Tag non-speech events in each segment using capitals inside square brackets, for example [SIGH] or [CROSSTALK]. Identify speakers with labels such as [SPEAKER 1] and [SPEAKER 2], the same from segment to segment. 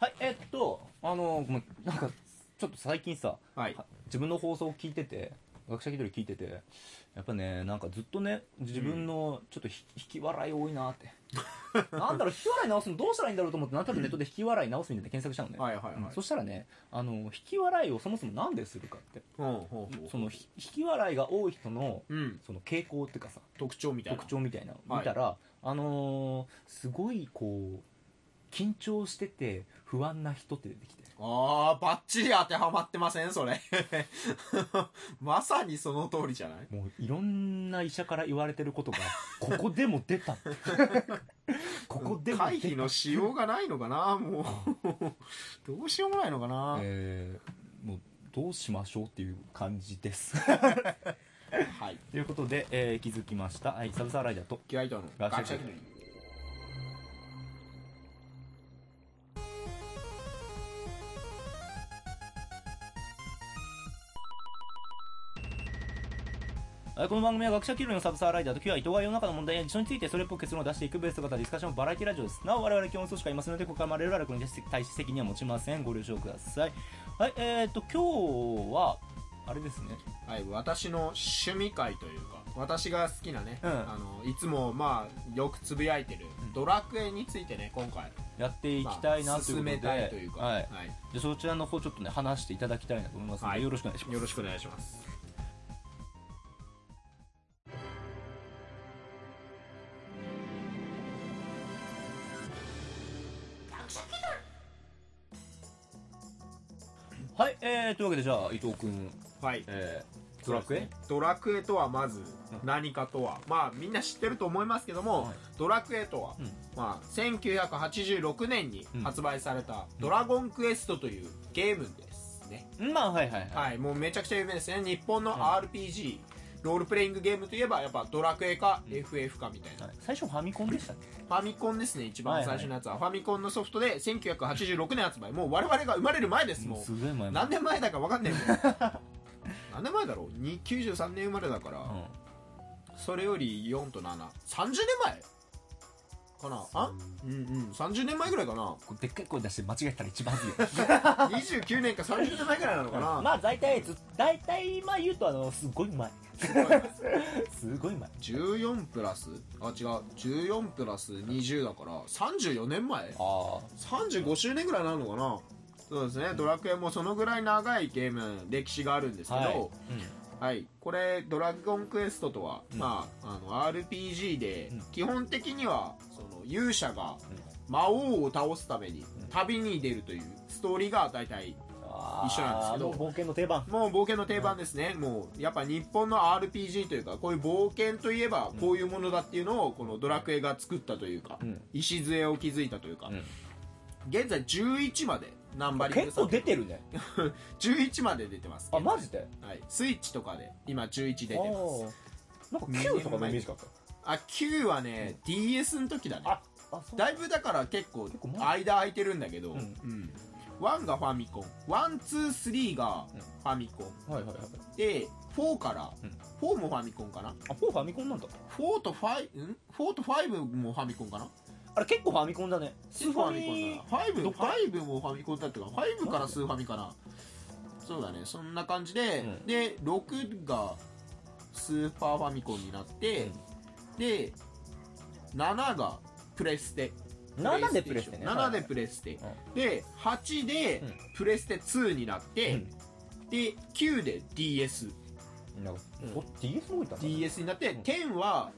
[SPEAKER 1] はい、えっと、あの、ごめんなんか、ちょっと最近さ、
[SPEAKER 2] はい。
[SPEAKER 1] 自分の放送を聞いてて、学者気取り聞いてて、やっぱね、なんかずっとね、自分のちょっとひ、引き笑い多いなって。[LAUGHS] なんだろう、引き笑い直すのどうしたらいいんだろうと思って、なんとなくネットで引き笑い直すみたいな検索したのね。
[SPEAKER 2] はいはいはい
[SPEAKER 1] うんそしたらね、あの、引き笑いをそもそもなんでするかって。
[SPEAKER 2] ほうほうほう
[SPEAKER 1] その、ひ引き笑いが多い人の、
[SPEAKER 2] うん。
[SPEAKER 1] その傾向っていうかさ、
[SPEAKER 2] 特徴みたいな。
[SPEAKER 1] 特徴みたいな見たら、あのーすごいこう、緊張してて不安な人って出てきて。
[SPEAKER 2] ああ、バッチリ当てはまってません？それ。[LAUGHS] まさにその通りじゃない？
[SPEAKER 1] もういろんな医者から言われてることが、ここでも出た。[LAUGHS] ここでも
[SPEAKER 2] 回避。のしようがないのかな？もう。[LAUGHS] どうしようもないのかな、
[SPEAKER 1] えー、もうどうしましょうっていう感じです。
[SPEAKER 2] はい。
[SPEAKER 1] ということで、えー気づきました。はい、サブサーライダーと、
[SPEAKER 2] キライトの
[SPEAKER 1] ガチャ
[SPEAKER 2] ガチャ
[SPEAKER 1] この番組は学者気取りのサブサーライダーと今日は伊藤が世の中の問題や事象についてそれっぽく結論を出していくベース型ディスカッションバラエティラジオです。なお我々基本層しかいませんので、ここから我々に対して責任は持ちません。ご了承ください。はい、えーと、今日は、あれですね。
[SPEAKER 2] はい、私の趣味会というか、私が好きなね、
[SPEAKER 1] うん
[SPEAKER 2] あの、いつもまあ、よくつぶやいてる、
[SPEAKER 1] うん
[SPEAKER 2] ドラクエについてね、今回、
[SPEAKER 1] やっていきたいなということで、
[SPEAKER 2] まあ進めたいというか、
[SPEAKER 1] はい。
[SPEAKER 2] はい。
[SPEAKER 1] でそちらの方ちょっとね、話していただきたいなと思いますので、
[SPEAKER 2] はい
[SPEAKER 1] よろしくお願いします。
[SPEAKER 2] よろしくお願いします。
[SPEAKER 1] というわけでじゃあ、伊藤くん、
[SPEAKER 2] はい。
[SPEAKER 1] えー、ドラクエ？
[SPEAKER 2] ドラクエとはまず何かとは、まあみんな知ってると思いますけども、
[SPEAKER 1] はい。
[SPEAKER 2] ドラクエとは、
[SPEAKER 1] うん。
[SPEAKER 2] まあ1986年に発売されたドラゴンクエストというゲームですね。
[SPEAKER 1] まあ、はいはいはい。
[SPEAKER 2] はい、もうめちゃくちゃ有名ですね。日本の
[SPEAKER 1] は
[SPEAKER 2] RPG、ロールプレイングゲームといえばやっぱドラクエか FF かみたいな。
[SPEAKER 1] はい。最初ファミコンでしたっけ？
[SPEAKER 2] ファミコンですね、一番
[SPEAKER 1] はいはい。
[SPEAKER 2] 最初のやつは。ファミコンのソフトで1986年発売。もう我々が生まれる前です、もう。
[SPEAKER 1] すごい前
[SPEAKER 2] 何年前だか分かんない [LAUGHS] 何年前だろう？に93年生まれだから、
[SPEAKER 1] うん。
[SPEAKER 2] それより4と730年前？かな？あ？うんうん。30年前ぐらいかな？
[SPEAKER 1] こうでっかい声出して間違えたら一番恥ずいよ。[LAUGHS]
[SPEAKER 2] 29年か30年前ぐらいなのかな、
[SPEAKER 1] まあ大体ず大体まあ言うとあのすごい前。すごい前。
[SPEAKER 2] 14プラス？あ違う。14プラス20だから34年前？
[SPEAKER 1] あ
[SPEAKER 2] 35周年ぐらいになるのかな？そうですね。ドラクエもそのぐらい長いゲーム歴史があるんですけど、
[SPEAKER 1] あはい、
[SPEAKER 2] はい、これ「ドラゴンクエスト」とは、
[SPEAKER 1] うん。
[SPEAKER 2] まあ、あの RPG で、
[SPEAKER 1] うん。
[SPEAKER 2] 基本的にはその勇者が魔王を倒すために旅に出るというストーリーが大体一緒なんですけど
[SPEAKER 1] 冒険の定番。
[SPEAKER 2] もう冒険の定番ですね、もうやっぱ日本の RPG というかこういう冒険といえばこういうものだっていうのをこのドラクエが作ったというか、
[SPEAKER 1] うん。
[SPEAKER 2] 礎を築いたというか、
[SPEAKER 1] うん。
[SPEAKER 2] 現在11までナンバリング
[SPEAKER 1] 結構出てるね。[LAUGHS]
[SPEAKER 2] 11まで出てます
[SPEAKER 1] あマジで？
[SPEAKER 2] はい、スイッチとかで今11出てます。
[SPEAKER 1] なんか9とかのイメージがあっ
[SPEAKER 2] あ9はね、DS の時だね。
[SPEAKER 1] たああそう。
[SPEAKER 2] だいぶだから結構間空いてるんだけど、
[SPEAKER 1] うん。
[SPEAKER 2] うん。1がファミコン。123が
[SPEAKER 1] うん。
[SPEAKER 2] ファミコン、
[SPEAKER 1] はいはいはい
[SPEAKER 2] で4から、
[SPEAKER 1] うん。
[SPEAKER 2] 4もファミコンかな？
[SPEAKER 1] あ4ファミコンなんだ。
[SPEAKER 2] 4と5ん？4と5もファミコンかな？
[SPEAKER 1] あれ結構ファミコンだね。スーファ
[SPEAKER 2] ファミコン
[SPEAKER 1] ミ
[SPEAKER 2] だな5
[SPEAKER 1] どっか
[SPEAKER 2] 5もファミコンだったか5からスーファミかなそうだねそんな感じで、
[SPEAKER 1] うん。
[SPEAKER 2] で6がスーパーファミコンになって、で7がプレステ。
[SPEAKER 1] 7でプレステね。
[SPEAKER 2] 7でプレステ、
[SPEAKER 1] うん。
[SPEAKER 2] で8で
[SPEAKER 1] うん。
[SPEAKER 2] プレステ2になって、
[SPEAKER 1] うん。
[SPEAKER 2] で9で DS
[SPEAKER 1] DS も置いた
[SPEAKER 2] DS になって、
[SPEAKER 1] うん。
[SPEAKER 2] 10は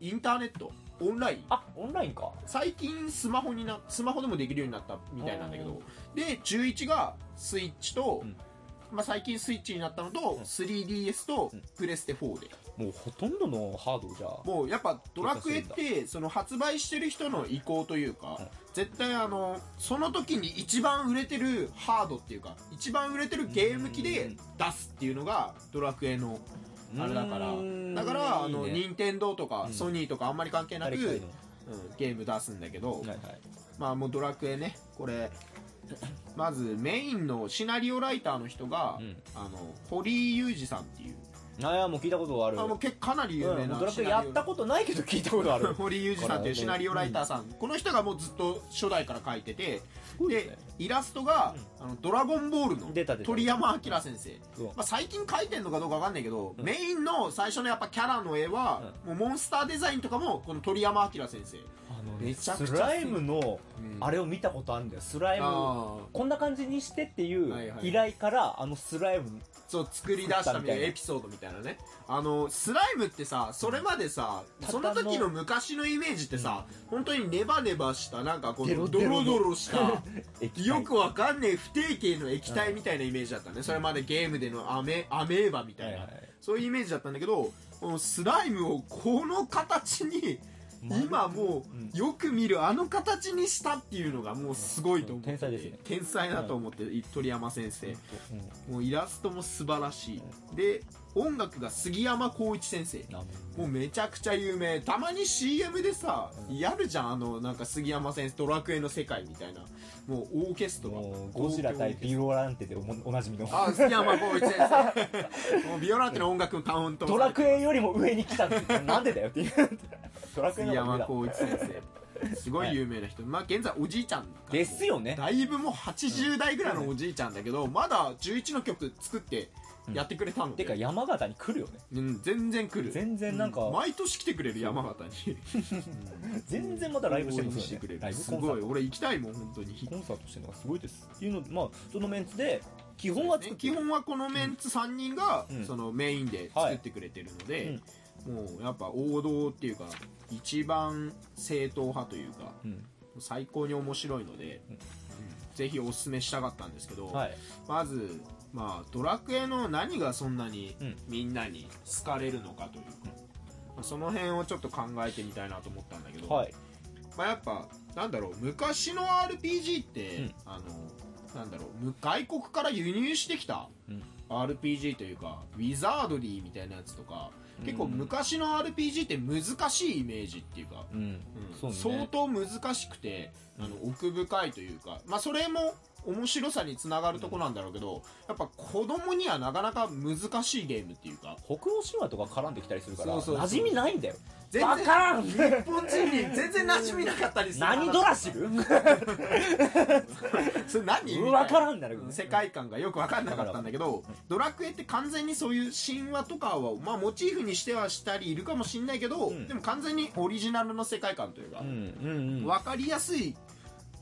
[SPEAKER 2] インターネットオンライン。
[SPEAKER 1] あオンラインか。
[SPEAKER 2] 最近スマホになスマホでもできるようになったみたいなんだけど。で11がスイッチと、
[SPEAKER 1] うん。
[SPEAKER 2] まあ、最近スイッチになったのと、
[SPEAKER 1] ん。
[SPEAKER 2] 3DS と
[SPEAKER 1] うん。
[SPEAKER 2] プレステ4で、
[SPEAKER 1] もうほとんどのハードじゃ
[SPEAKER 2] もうやっぱドラクエってその発売してる人の意向というか、
[SPEAKER 1] うん。
[SPEAKER 2] 絶対あのその時に一番売れてるハードっていうか一番売れてるゲーム機で出すっていうのがドラクエのあれだから。
[SPEAKER 1] うん。
[SPEAKER 2] だからあの任天堂とか
[SPEAKER 1] うん。
[SPEAKER 2] ソニーとかあんまり関係なく、ゲーム出すんだけど、
[SPEAKER 1] のはいはい。
[SPEAKER 2] まあもうドラクエねこれまずメインのシナリオライターの人が、
[SPEAKER 1] うん。
[SPEAKER 2] あの堀井裕二さんっていう。
[SPEAKER 1] あもう聞いたことある。
[SPEAKER 2] あもう結構かなり有名な
[SPEAKER 1] うんドラクエやったことないけど聞いたことある。
[SPEAKER 2] 堀裕二さんというシナリオライターさん、この人がもうずっと初代から書いててでイラストが、あのドラゴンボールの
[SPEAKER 1] 出た出た。
[SPEAKER 2] 鳥山明先生、
[SPEAKER 1] そう
[SPEAKER 2] まあ、最近描いてんのかどうかわかんないけど、
[SPEAKER 1] うん。
[SPEAKER 2] メインの最初のやっぱキャラの絵は、もうモンスターデザインとかもこの鳥山明先生。
[SPEAKER 1] あの
[SPEAKER 2] めちゃくちゃ
[SPEAKER 1] スライムの
[SPEAKER 2] うん。
[SPEAKER 1] あれを見たことあるんだよ。スライム
[SPEAKER 2] あ
[SPEAKER 1] こんな感じにしてっていう
[SPEAKER 2] はいはい。
[SPEAKER 1] 依頼からあのスライム
[SPEAKER 2] ーそう作り出したみたいなエピソードみたいなね。あのスライムってさそれまでさ、
[SPEAKER 1] うん。
[SPEAKER 2] その時の昔のイメージってさ、本当にネバネバしたなんかこ
[SPEAKER 1] デ
[SPEAKER 2] のドロドロした [LAUGHS]
[SPEAKER 1] 液体。
[SPEAKER 2] よくわかんねえ不定形の液体みたいなイメージだったね、それまでゲームでのアメアメーバみたいな、そういうイメージだったんだけどこのスライムをこの形に今もうよく見るあの形にしたっていうのがもうすごいと思って
[SPEAKER 1] 天才ですね。
[SPEAKER 2] 天才だと思って鳥山先生。
[SPEAKER 1] うん。
[SPEAKER 2] もうイラストも素晴らしい。で音楽が杉山浩一先生。
[SPEAKER 1] な
[SPEAKER 2] もうめちゃくちゃ有名。たまに CM でさやるじゃん。あのなんか杉山先生ドラクエの世界みたいな。もうオーケストラ。
[SPEAKER 1] ゴジラ対ビオランテでおもおなじみの。
[SPEAKER 2] あ杉山浩一先生。[LAUGHS] もうビオランテの音楽カウント。
[SPEAKER 1] ドラクエよりも上に来たってなんでだよっていう。ドラクエ
[SPEAKER 2] 杉山
[SPEAKER 1] の方が上だ
[SPEAKER 2] 浩一先生。すごい有名な人、まあ現在おじいちゃん
[SPEAKER 1] ですよね。
[SPEAKER 2] だいぶもう80代ぐらいのおじいちゃんだけど、まだ11の曲作ってやってくれたので、
[SPEAKER 1] てか山形に来るよね。
[SPEAKER 2] うん、全然来る。
[SPEAKER 1] 全然なんか
[SPEAKER 2] う毎年来てくれる山形に。[LAUGHS]
[SPEAKER 1] 全然またライブしてるんですよ
[SPEAKER 2] 応援してくれる。
[SPEAKER 1] ねライブ
[SPEAKER 2] すごい俺行きたいもん本当に。
[SPEAKER 1] コンサートしてるのがすごいです。っていうのまあそのメンツで基本は作って
[SPEAKER 2] 基本はこのメンツ3人が、
[SPEAKER 1] うん。
[SPEAKER 2] そのメインで作ってくれてるので、もうやっぱ王道っていうか一番正統派というか
[SPEAKER 1] うん。
[SPEAKER 2] 最高に面白いので、
[SPEAKER 1] うん。
[SPEAKER 2] うん。ぜひおすすめしたかったんですけど、
[SPEAKER 1] はい。
[SPEAKER 2] まず、まあ、ドラクエの何がそんなに
[SPEAKER 1] うん。
[SPEAKER 2] みんなに好かれるのかというか、まあその辺をちょっと考えてみたいなと思ったんだけど、
[SPEAKER 1] はい。
[SPEAKER 2] まあ、やっぱなんだろう昔の RPG って、
[SPEAKER 1] うん。
[SPEAKER 2] あのなんだろうむ外国から輸入してきた
[SPEAKER 1] うん。
[SPEAKER 2] RPG というかウィザードリーみたいなやつとか結構
[SPEAKER 1] うん
[SPEAKER 2] 昔の RPG って難しいイメージっていうか、
[SPEAKER 1] うん。
[SPEAKER 2] うん。
[SPEAKER 1] ね。
[SPEAKER 2] 相当難しくてあの奥深いというか、まあ、それも面白さにつながるとこなんだろうけどやっぱ子供にはなかなか難しいゲームっていうか。
[SPEAKER 1] 北欧神話とか絡んできたりするから馴染みないんだよ。
[SPEAKER 2] 全然
[SPEAKER 1] わからん。
[SPEAKER 2] 日本人に全然馴染みなかったりする
[SPEAKER 1] 何ドラシル [LAUGHS]
[SPEAKER 2] それ何？みたいな
[SPEAKER 1] わからんなるけど
[SPEAKER 2] 世界観がよく分かんなかったんだけどドラクエって完全にそういう神話とかは、まあ、モチーフにしてはしたりいるかもしんないけど、
[SPEAKER 1] うん。
[SPEAKER 2] でも完全にオリジナルの世界観というか、
[SPEAKER 1] うんうんうん。
[SPEAKER 2] 分かりやすい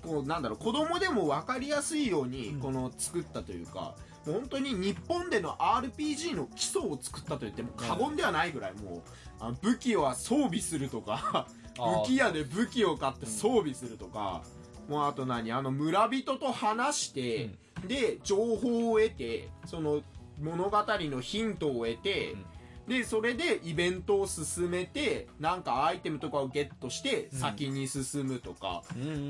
[SPEAKER 2] こうなんだろう子供でも分かりやすいように
[SPEAKER 1] うん。
[SPEAKER 2] この作ったというか、もう本当に日本での RPG の基礎を作ったと言っても過言ではないぐらいもうあの武器は装備するとか武器屋で武器を買って装備するとか、もうあと何あの村人と話して、で情報を得てその物語のヒントを得て、でそれでイベントを進めてなんかアイテムとかをゲットして
[SPEAKER 1] うん。
[SPEAKER 2] 先に進むとか、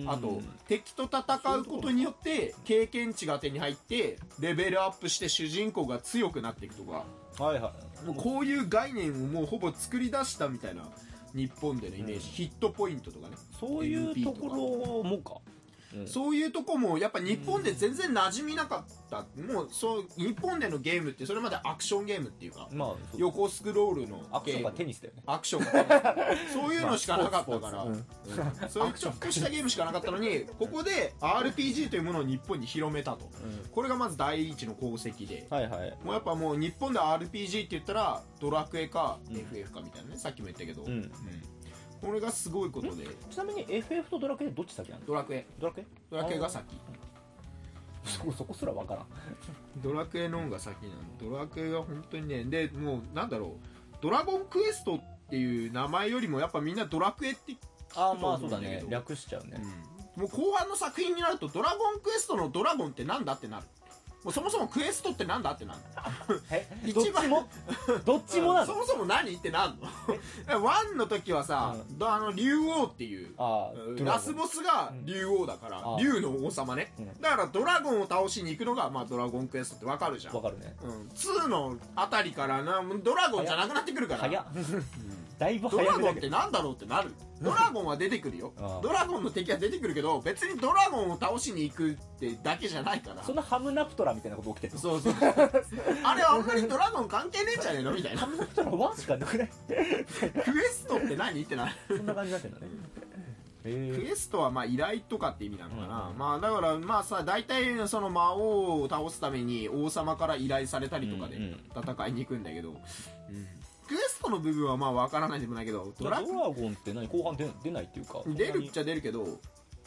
[SPEAKER 2] あと敵と戦うことによって経験値が手に入ってレベルアップして主人公が強くなっていくとか。
[SPEAKER 1] はいはい。
[SPEAKER 2] もうこういう概念をもうほぼ作り出したみたいな日本でのイメージ、
[SPEAKER 1] うん。
[SPEAKER 2] ヒットポイントとかね。
[SPEAKER 1] そういうところもかうん。
[SPEAKER 2] そういうとこもやっぱ日本で全然馴染みなかった。もうそう日本でのゲームってそれまでアクションゲームっていうか
[SPEAKER 1] まあ
[SPEAKER 2] 横スクロールの
[SPEAKER 1] アクションか
[SPEAKER 2] ゲーム。
[SPEAKER 1] テニスだよね。
[SPEAKER 2] アクションがそういうのしかなかったから、うん。そういうちょっとしたゲームしかなかったのにここで RPG というものを日本に広めたと。これがまず第一の功績で。
[SPEAKER 1] はいはい。
[SPEAKER 2] もうやっぱもう日本で RPG って言ったらドラクエか
[SPEAKER 1] うん。
[SPEAKER 2] FF かみたいなね。さっきも言ったけど、
[SPEAKER 1] うん
[SPEAKER 2] これがすごいことで。
[SPEAKER 1] ちなみに FF とドラクエどっち先なの？
[SPEAKER 2] ドラクエ。
[SPEAKER 1] ドラクエ？
[SPEAKER 2] ドラクエが先。
[SPEAKER 1] そこそこすらわからん。[LAUGHS]
[SPEAKER 2] ドラクエの方が先なの。ドラクエが本当にねでもうなんだろう。ドラゴンクエストっていう名前よりもやっぱみんなドラクエって
[SPEAKER 1] ああ
[SPEAKER 2] 聞くと
[SPEAKER 1] まあそうだね。略しちゃうね。
[SPEAKER 2] もう後半の作品になるとドラゴンクエストのドラゴンってなんだってなるもうそもそもクエストってなんだってなる
[SPEAKER 1] え？[LAUGHS]
[SPEAKER 2] 一番。
[SPEAKER 1] どっちも？どっちもなの？
[SPEAKER 2] そもそも何ってなんの？[LAUGHS] ワンの時はさ、
[SPEAKER 1] う
[SPEAKER 2] どあの竜王っていう
[SPEAKER 1] ラ
[SPEAKER 2] スボスが竜王だから、
[SPEAKER 1] うん
[SPEAKER 2] 竜の王様ね、
[SPEAKER 1] うん。
[SPEAKER 2] だからドラゴンを倒しに行くのが、まあ、ドラゴンクエストってわかるじゃん、
[SPEAKER 1] わかるね。
[SPEAKER 2] うん、2のあたりからなドラゴンじゃなくなってくるから。
[SPEAKER 1] 早っ。
[SPEAKER 2] う [LAUGHS] ん
[SPEAKER 1] だいぶ
[SPEAKER 2] ドラゴンってなんだろうってなる。ドラゴンは出てくるよ。
[SPEAKER 1] ああ。
[SPEAKER 2] ドラゴンの敵は出てくるけど別にドラゴンを倒しに行くってだけじゃないから。
[SPEAKER 1] そんなハムナプトラみたいなこと起きてるの？
[SPEAKER 2] そうそう。[LAUGHS] あれあんまりドラゴン関係ねえんじゃねえのみたいな。
[SPEAKER 1] ハムナプトラワンしかなくない。
[SPEAKER 2] クエストって何ってなる。
[SPEAKER 1] そんな感じになってんだね [LAUGHS]
[SPEAKER 2] ク
[SPEAKER 1] へ
[SPEAKER 2] エストはまあ依頼とかって意味なのかな、
[SPEAKER 1] うん
[SPEAKER 2] まあだからまあさ大体その魔王を倒すために王様から依頼されたりとかで
[SPEAKER 1] うんうん。
[SPEAKER 2] 戦いに行くんだけど、うんクエストの部分はまあわからないでもないけど
[SPEAKER 1] ド
[SPEAKER 2] ドラ
[SPEAKER 1] ラゴンって何後半出出ないっていうか。
[SPEAKER 2] 出るっちゃ出るけど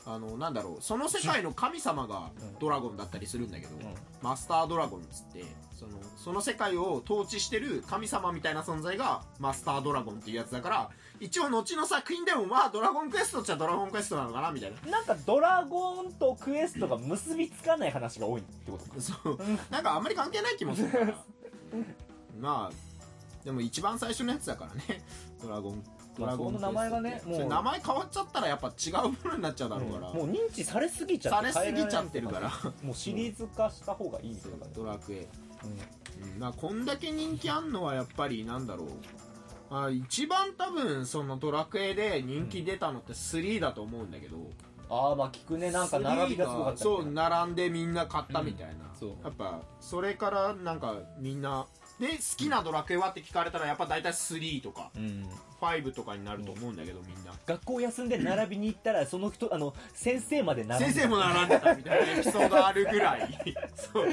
[SPEAKER 2] あのなんだろうその世界の神様が
[SPEAKER 1] うん。
[SPEAKER 2] ドラゴンだったりするんだけど、
[SPEAKER 1] うん。
[SPEAKER 2] マスタードラゴンっつってそのその世界を統治してる神様みたいな存在がマスタードラゴンっていうやつだから一応後の作品でもまあドラゴンクエストっちゃドラゴンクエストなのかなみたいな。
[SPEAKER 1] なんかドラゴンとクエストが結びつかない話が多いってことか。
[SPEAKER 2] そう。なんかあんまり関係ない気もするから [LAUGHS] まあでも一番最初のやつだからね。[LAUGHS] ドラゴンドラゴン
[SPEAKER 1] の名前がねもう。
[SPEAKER 2] 名前変わっちゃったらやっぱ違うものになっちゃうだろうから、
[SPEAKER 1] もう認知されすぎちゃって
[SPEAKER 2] されすぎちゃってるから。
[SPEAKER 1] もうシリーズ化した方がいいみたいな感じ。
[SPEAKER 2] ドラクエ。
[SPEAKER 1] うん。
[SPEAKER 2] うん。まあこんだけ人気あんのはやっぱりなんだろう。あ一番多分そのドラクエで人気出たのって3だと思うんだけど、
[SPEAKER 1] ああまあ聞くね。なんか並びがすごかった
[SPEAKER 2] そう並んでみんな買ったみたいな、
[SPEAKER 1] そう。
[SPEAKER 2] やっぱそれからなんかみんなで好きなドラクエはって聞かれたらやっぱ大体3とか。
[SPEAKER 1] うん。
[SPEAKER 2] 5とかになると思うんだけどみんな。
[SPEAKER 1] 学校休んで並びに行ったらその人 [LAUGHS] あの先生まで並んで
[SPEAKER 2] 先生も並んでたみたいなエピソードあるぐらい。[LAUGHS] そう。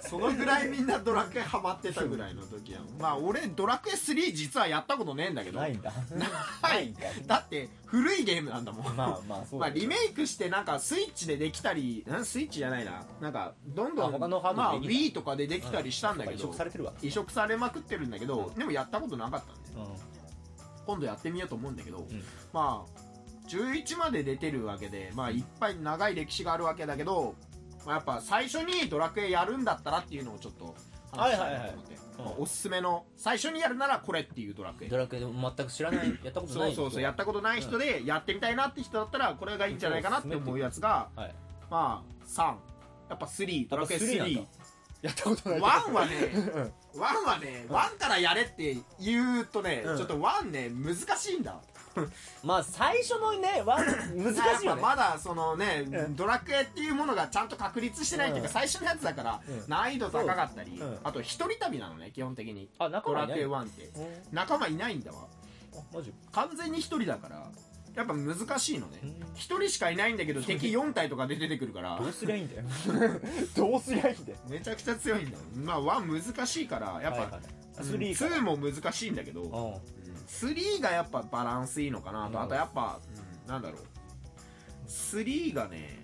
[SPEAKER 2] そのぐらいみんなドラクエハマってたぐらいの時やん。まあ俺ドラクエ3実はやったことねえんだけど。
[SPEAKER 1] ないんだ。
[SPEAKER 2] ない。
[SPEAKER 1] んか
[SPEAKER 2] だって古いゲームなんだもん。
[SPEAKER 1] まあまあそう
[SPEAKER 2] まあ、リメイクしてなんかスイッチでできたりん？スイッチじゃないな。なんかどんどんまあ、Wii とかでできたりしたんだけ
[SPEAKER 1] 移
[SPEAKER 2] ど、
[SPEAKER 1] 植されてるわ。
[SPEAKER 2] 移植されまくってるんだけど、でもやったことなかったんで
[SPEAKER 1] うん
[SPEAKER 2] 今度やってみようと思うんだけど、
[SPEAKER 1] ん。
[SPEAKER 2] まあ11まで出てるわけでまあいっぱい長い歴史があるわけだけど、まあ、やっぱ最初にドラクエやるんだったらっていうのをちょっと話したいなと思って、
[SPEAKER 1] はいはい
[SPEAKER 2] おすすめの最初にやるならこれっていうドラクエ。
[SPEAKER 1] ドラクエでも全く知らない [LAUGHS] やったことない
[SPEAKER 2] そうそうそうやったことない人でやってみたいなって人だったらこれがいいんじゃないかなって思うやつが
[SPEAKER 1] はい。
[SPEAKER 2] まあ3やっぱ3ドラクエ
[SPEAKER 1] 3なんだ。
[SPEAKER 2] 3
[SPEAKER 1] やったことない。
[SPEAKER 2] 1はね [LAUGHS] 1はね1からやれって言うとね、
[SPEAKER 1] うん。
[SPEAKER 2] ちょっと1ね難しいんだ。[LAUGHS]
[SPEAKER 1] まあ最初のねワン難しいよね。
[SPEAKER 2] まだそのね、
[SPEAKER 1] うん。
[SPEAKER 2] ドラクエっていうものがちゃんと確立してないっていうか、
[SPEAKER 1] うん。
[SPEAKER 2] 最初のやつだから、
[SPEAKER 1] うん。
[SPEAKER 2] 難易度高かったり、
[SPEAKER 1] そう。うん。
[SPEAKER 2] あと一人旅なのね基本的に。
[SPEAKER 1] あ仲
[SPEAKER 2] ドラクエ
[SPEAKER 1] 間いない
[SPEAKER 2] 1って。
[SPEAKER 1] うん
[SPEAKER 2] 仲間いないんだわ。
[SPEAKER 1] あマジ？
[SPEAKER 2] 完全に一人だからやっぱ難しいのね。
[SPEAKER 1] うん。
[SPEAKER 2] 一人しかいないんだけど敵4体とかで出てくるから。
[SPEAKER 1] どうすりゃいいんだよ。どうすりゃいいんだよ。[LAUGHS]
[SPEAKER 2] めちゃくちゃ強いんだよ。まあ1難しいからやっぱ、
[SPEAKER 1] はいはい
[SPEAKER 2] うん
[SPEAKER 1] 3か。ら
[SPEAKER 2] 2も難しいんだけど、
[SPEAKER 1] うん。
[SPEAKER 2] うん3がやっぱバランスいいのかなと、
[SPEAKER 1] うん。
[SPEAKER 2] あとやっぱ、うんなんだろう。3がね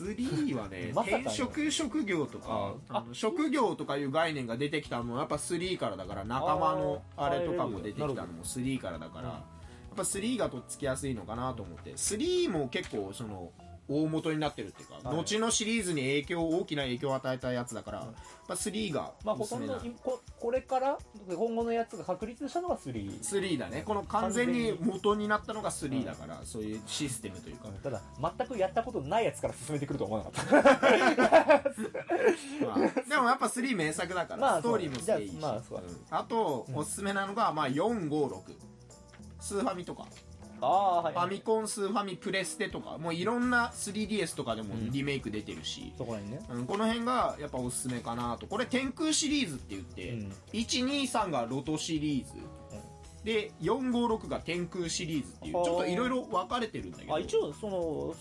[SPEAKER 2] 3はね [LAUGHS] 転職職業とか
[SPEAKER 1] あ
[SPEAKER 2] あの職業とかいう概念が出てきたのもやっぱ3からだから仲間の
[SPEAKER 1] あ
[SPEAKER 2] れとかも出てきたのも3からだから、ぱ3がとっつきやすいのかなと思って。3も結構その大元になってるっていうか、
[SPEAKER 1] はい。
[SPEAKER 2] 後のシリーズに影響大きな影響を与えたやつだから、やっぱ3が
[SPEAKER 1] まあほとんどここれから今後のやつが確立したのが3
[SPEAKER 2] 3だね。この完全に元になったのが3だから、そういうシステムというか、
[SPEAKER 1] ただ全くやったことないやつから進めてくるとは思わなかった。[LAUGHS]
[SPEAKER 2] まあ、でもやっぱ3名作だから、
[SPEAKER 1] まあ
[SPEAKER 2] ストーリーもすげえいいし
[SPEAKER 1] まあ
[SPEAKER 2] あと、
[SPEAKER 1] うん。
[SPEAKER 2] おすすめなのが、まあ、456スーファミとか、
[SPEAKER 1] ああはい
[SPEAKER 2] ファミコンスーファミプレステとか。もういろんな 3DS とかでも
[SPEAKER 1] うん。
[SPEAKER 2] リメイク出てるし、
[SPEAKER 1] そこらにね。
[SPEAKER 2] うんこの辺がやっぱおすすめかなと。これ天空シリーズって言って、
[SPEAKER 1] うん。
[SPEAKER 2] 123がロトシリーズ、で456が天空シリーズっていう。ちょ
[SPEAKER 1] はあ
[SPEAKER 2] っといろいろ分かれてるんだけど。
[SPEAKER 1] あ一応その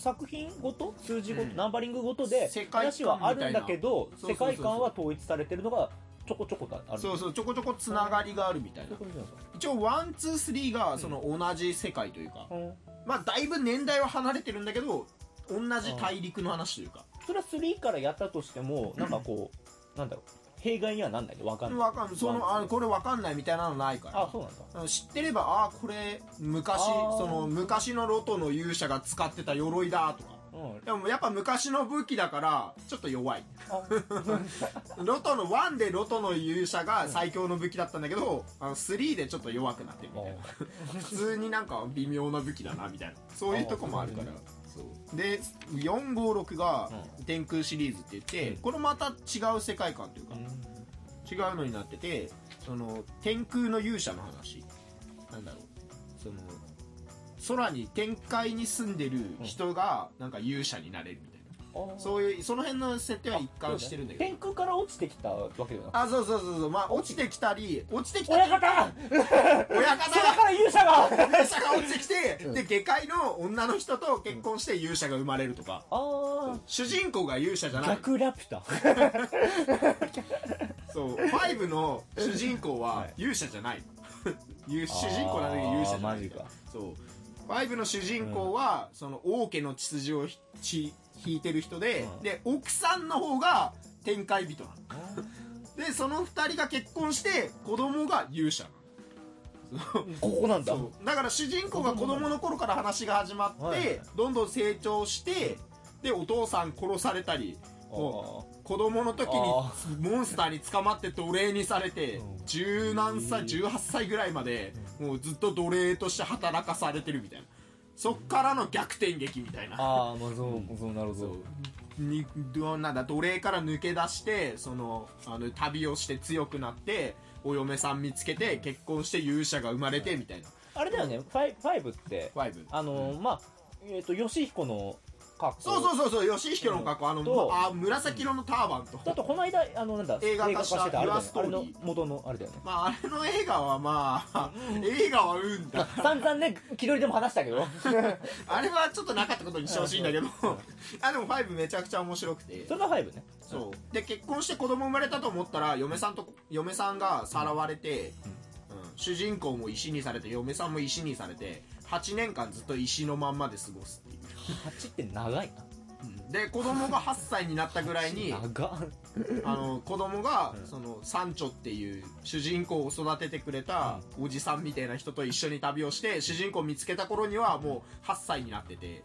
[SPEAKER 1] 作品ごと数字ごと、
[SPEAKER 2] うん。
[SPEAKER 1] ナンバリングごとで
[SPEAKER 2] 世界観
[SPEAKER 1] 話はあるんだけど世界観は統一されてるのがちょこちょこある。
[SPEAKER 2] そうそうちょこちょこつながりがあるみたいな。一応 one two three がその同じ世界というか、
[SPEAKER 1] うん。
[SPEAKER 2] まあだいぶ年代は離れてるんだけど同じ大陸の話というか。
[SPEAKER 1] それは3からやったとしてもなんかこうなんだろう。弊害にはなんないでわかんない。
[SPEAKER 2] わかんそのあこれわかんないみたいなのないから。
[SPEAKER 1] あそうなんだ。
[SPEAKER 2] 知ってればああこれ昔その昔のロトの勇者が使ってた鎧だとか。
[SPEAKER 1] うん
[SPEAKER 2] でもやっぱ昔の武器だからちょっと弱い。
[SPEAKER 1] あ
[SPEAKER 2] ロトの1でロトの勇者が最強の武器だったんだけど、あの3でちょっと弱くなってるみたいな。普通になんか微妙な武器だなみたいな。そういうとこもあるから。で456が天空シリーズって言って、
[SPEAKER 1] うん。
[SPEAKER 2] これまた違う世界観というか、違うのになっててその天空の勇者の話。なんだろう。その空に天界に住んでる人がなんか勇者になれるみたいな、そういうその辺の設定は一貫してるんだけど。
[SPEAKER 1] 天空から落ちてきたわけよな。
[SPEAKER 2] あそうそうそうそう。まあ落ちてきたり落ちてきたり。
[SPEAKER 1] 親方! [LAUGHS]
[SPEAKER 2] 親方
[SPEAKER 1] 空から勇者が。
[SPEAKER 2] 勇者が落ちてきて、
[SPEAKER 1] うん。
[SPEAKER 2] で下界の女の人と結婚して勇者が生まれるとか、
[SPEAKER 1] あ
[SPEAKER 2] 主人公が勇者じゃ
[SPEAKER 1] あ
[SPEAKER 2] ない。
[SPEAKER 1] 逆ラピュタ。[LAUGHS]
[SPEAKER 2] そう。5の主人公は
[SPEAKER 1] はい。
[SPEAKER 2] 勇者じゃない。[LAUGHS] ゆ主人公なんだけど勇者じゃない
[SPEAKER 1] マジか。
[SPEAKER 2] そう5の主人公は、その王家の血筋を引いてる人で、
[SPEAKER 1] うん。
[SPEAKER 2] で奥さんの方が天界人なの。でその2人が結婚して子供が勇者なの。[LAUGHS]
[SPEAKER 1] ここなんだ。
[SPEAKER 2] そう。だから主人公が子供の頃から話が始まって、どんどん成長してでお父さん殺されたり子供の時に
[SPEAKER 1] あ
[SPEAKER 2] モンスターに捕まって奴隷にされて
[SPEAKER 1] うん。
[SPEAKER 2] 十何歳18歳ぐらいまでもうずっと奴隷として働かされてるみたいな。そっからの逆転劇みたいな。
[SPEAKER 1] ああまあそうそうなるほ
[SPEAKER 2] そ
[SPEAKER 1] ど
[SPEAKER 2] う。にどなんだ奴隷から抜け出してそのあの旅をして強くなってお嫁さん見つけて結婚して勇者が生まれてみたいな。
[SPEAKER 1] あれだよねファイ five って。
[SPEAKER 2] 5
[SPEAKER 1] あのーまあえっと義彦の格好。
[SPEAKER 2] そうそうそうそう。義彦の格好。あの、あ紫色のターバンと、
[SPEAKER 1] だとこの間あのなんだ
[SPEAKER 2] 映画化し
[SPEAKER 1] てたあれあれの元のあれだよね。
[SPEAKER 2] まああれの映画はまあ映画はうんだ。
[SPEAKER 1] 散々ね気取りでも話したけど。[LAUGHS]
[SPEAKER 2] あれはちょっとなかったことにしてほしいんだけど。あでも5めちゃくちゃ面白くて。
[SPEAKER 1] それがファイブね。
[SPEAKER 2] そう。で結婚して子供生まれたと思ったら嫁さんと嫁さんがさらわれて、うん。主人公も石にされて嫁さんも石にされて8年間ずっと石のまんまで過ごす
[SPEAKER 1] 8って長い
[SPEAKER 2] で子供が8歳になったぐらいに [LAUGHS] あの子供が
[SPEAKER 1] うん。
[SPEAKER 2] そのサンチョっていう主人公を育ててくれたおじさんみたいな人と一緒に旅をして主人公を見つけた頃にはもう8歳になってて、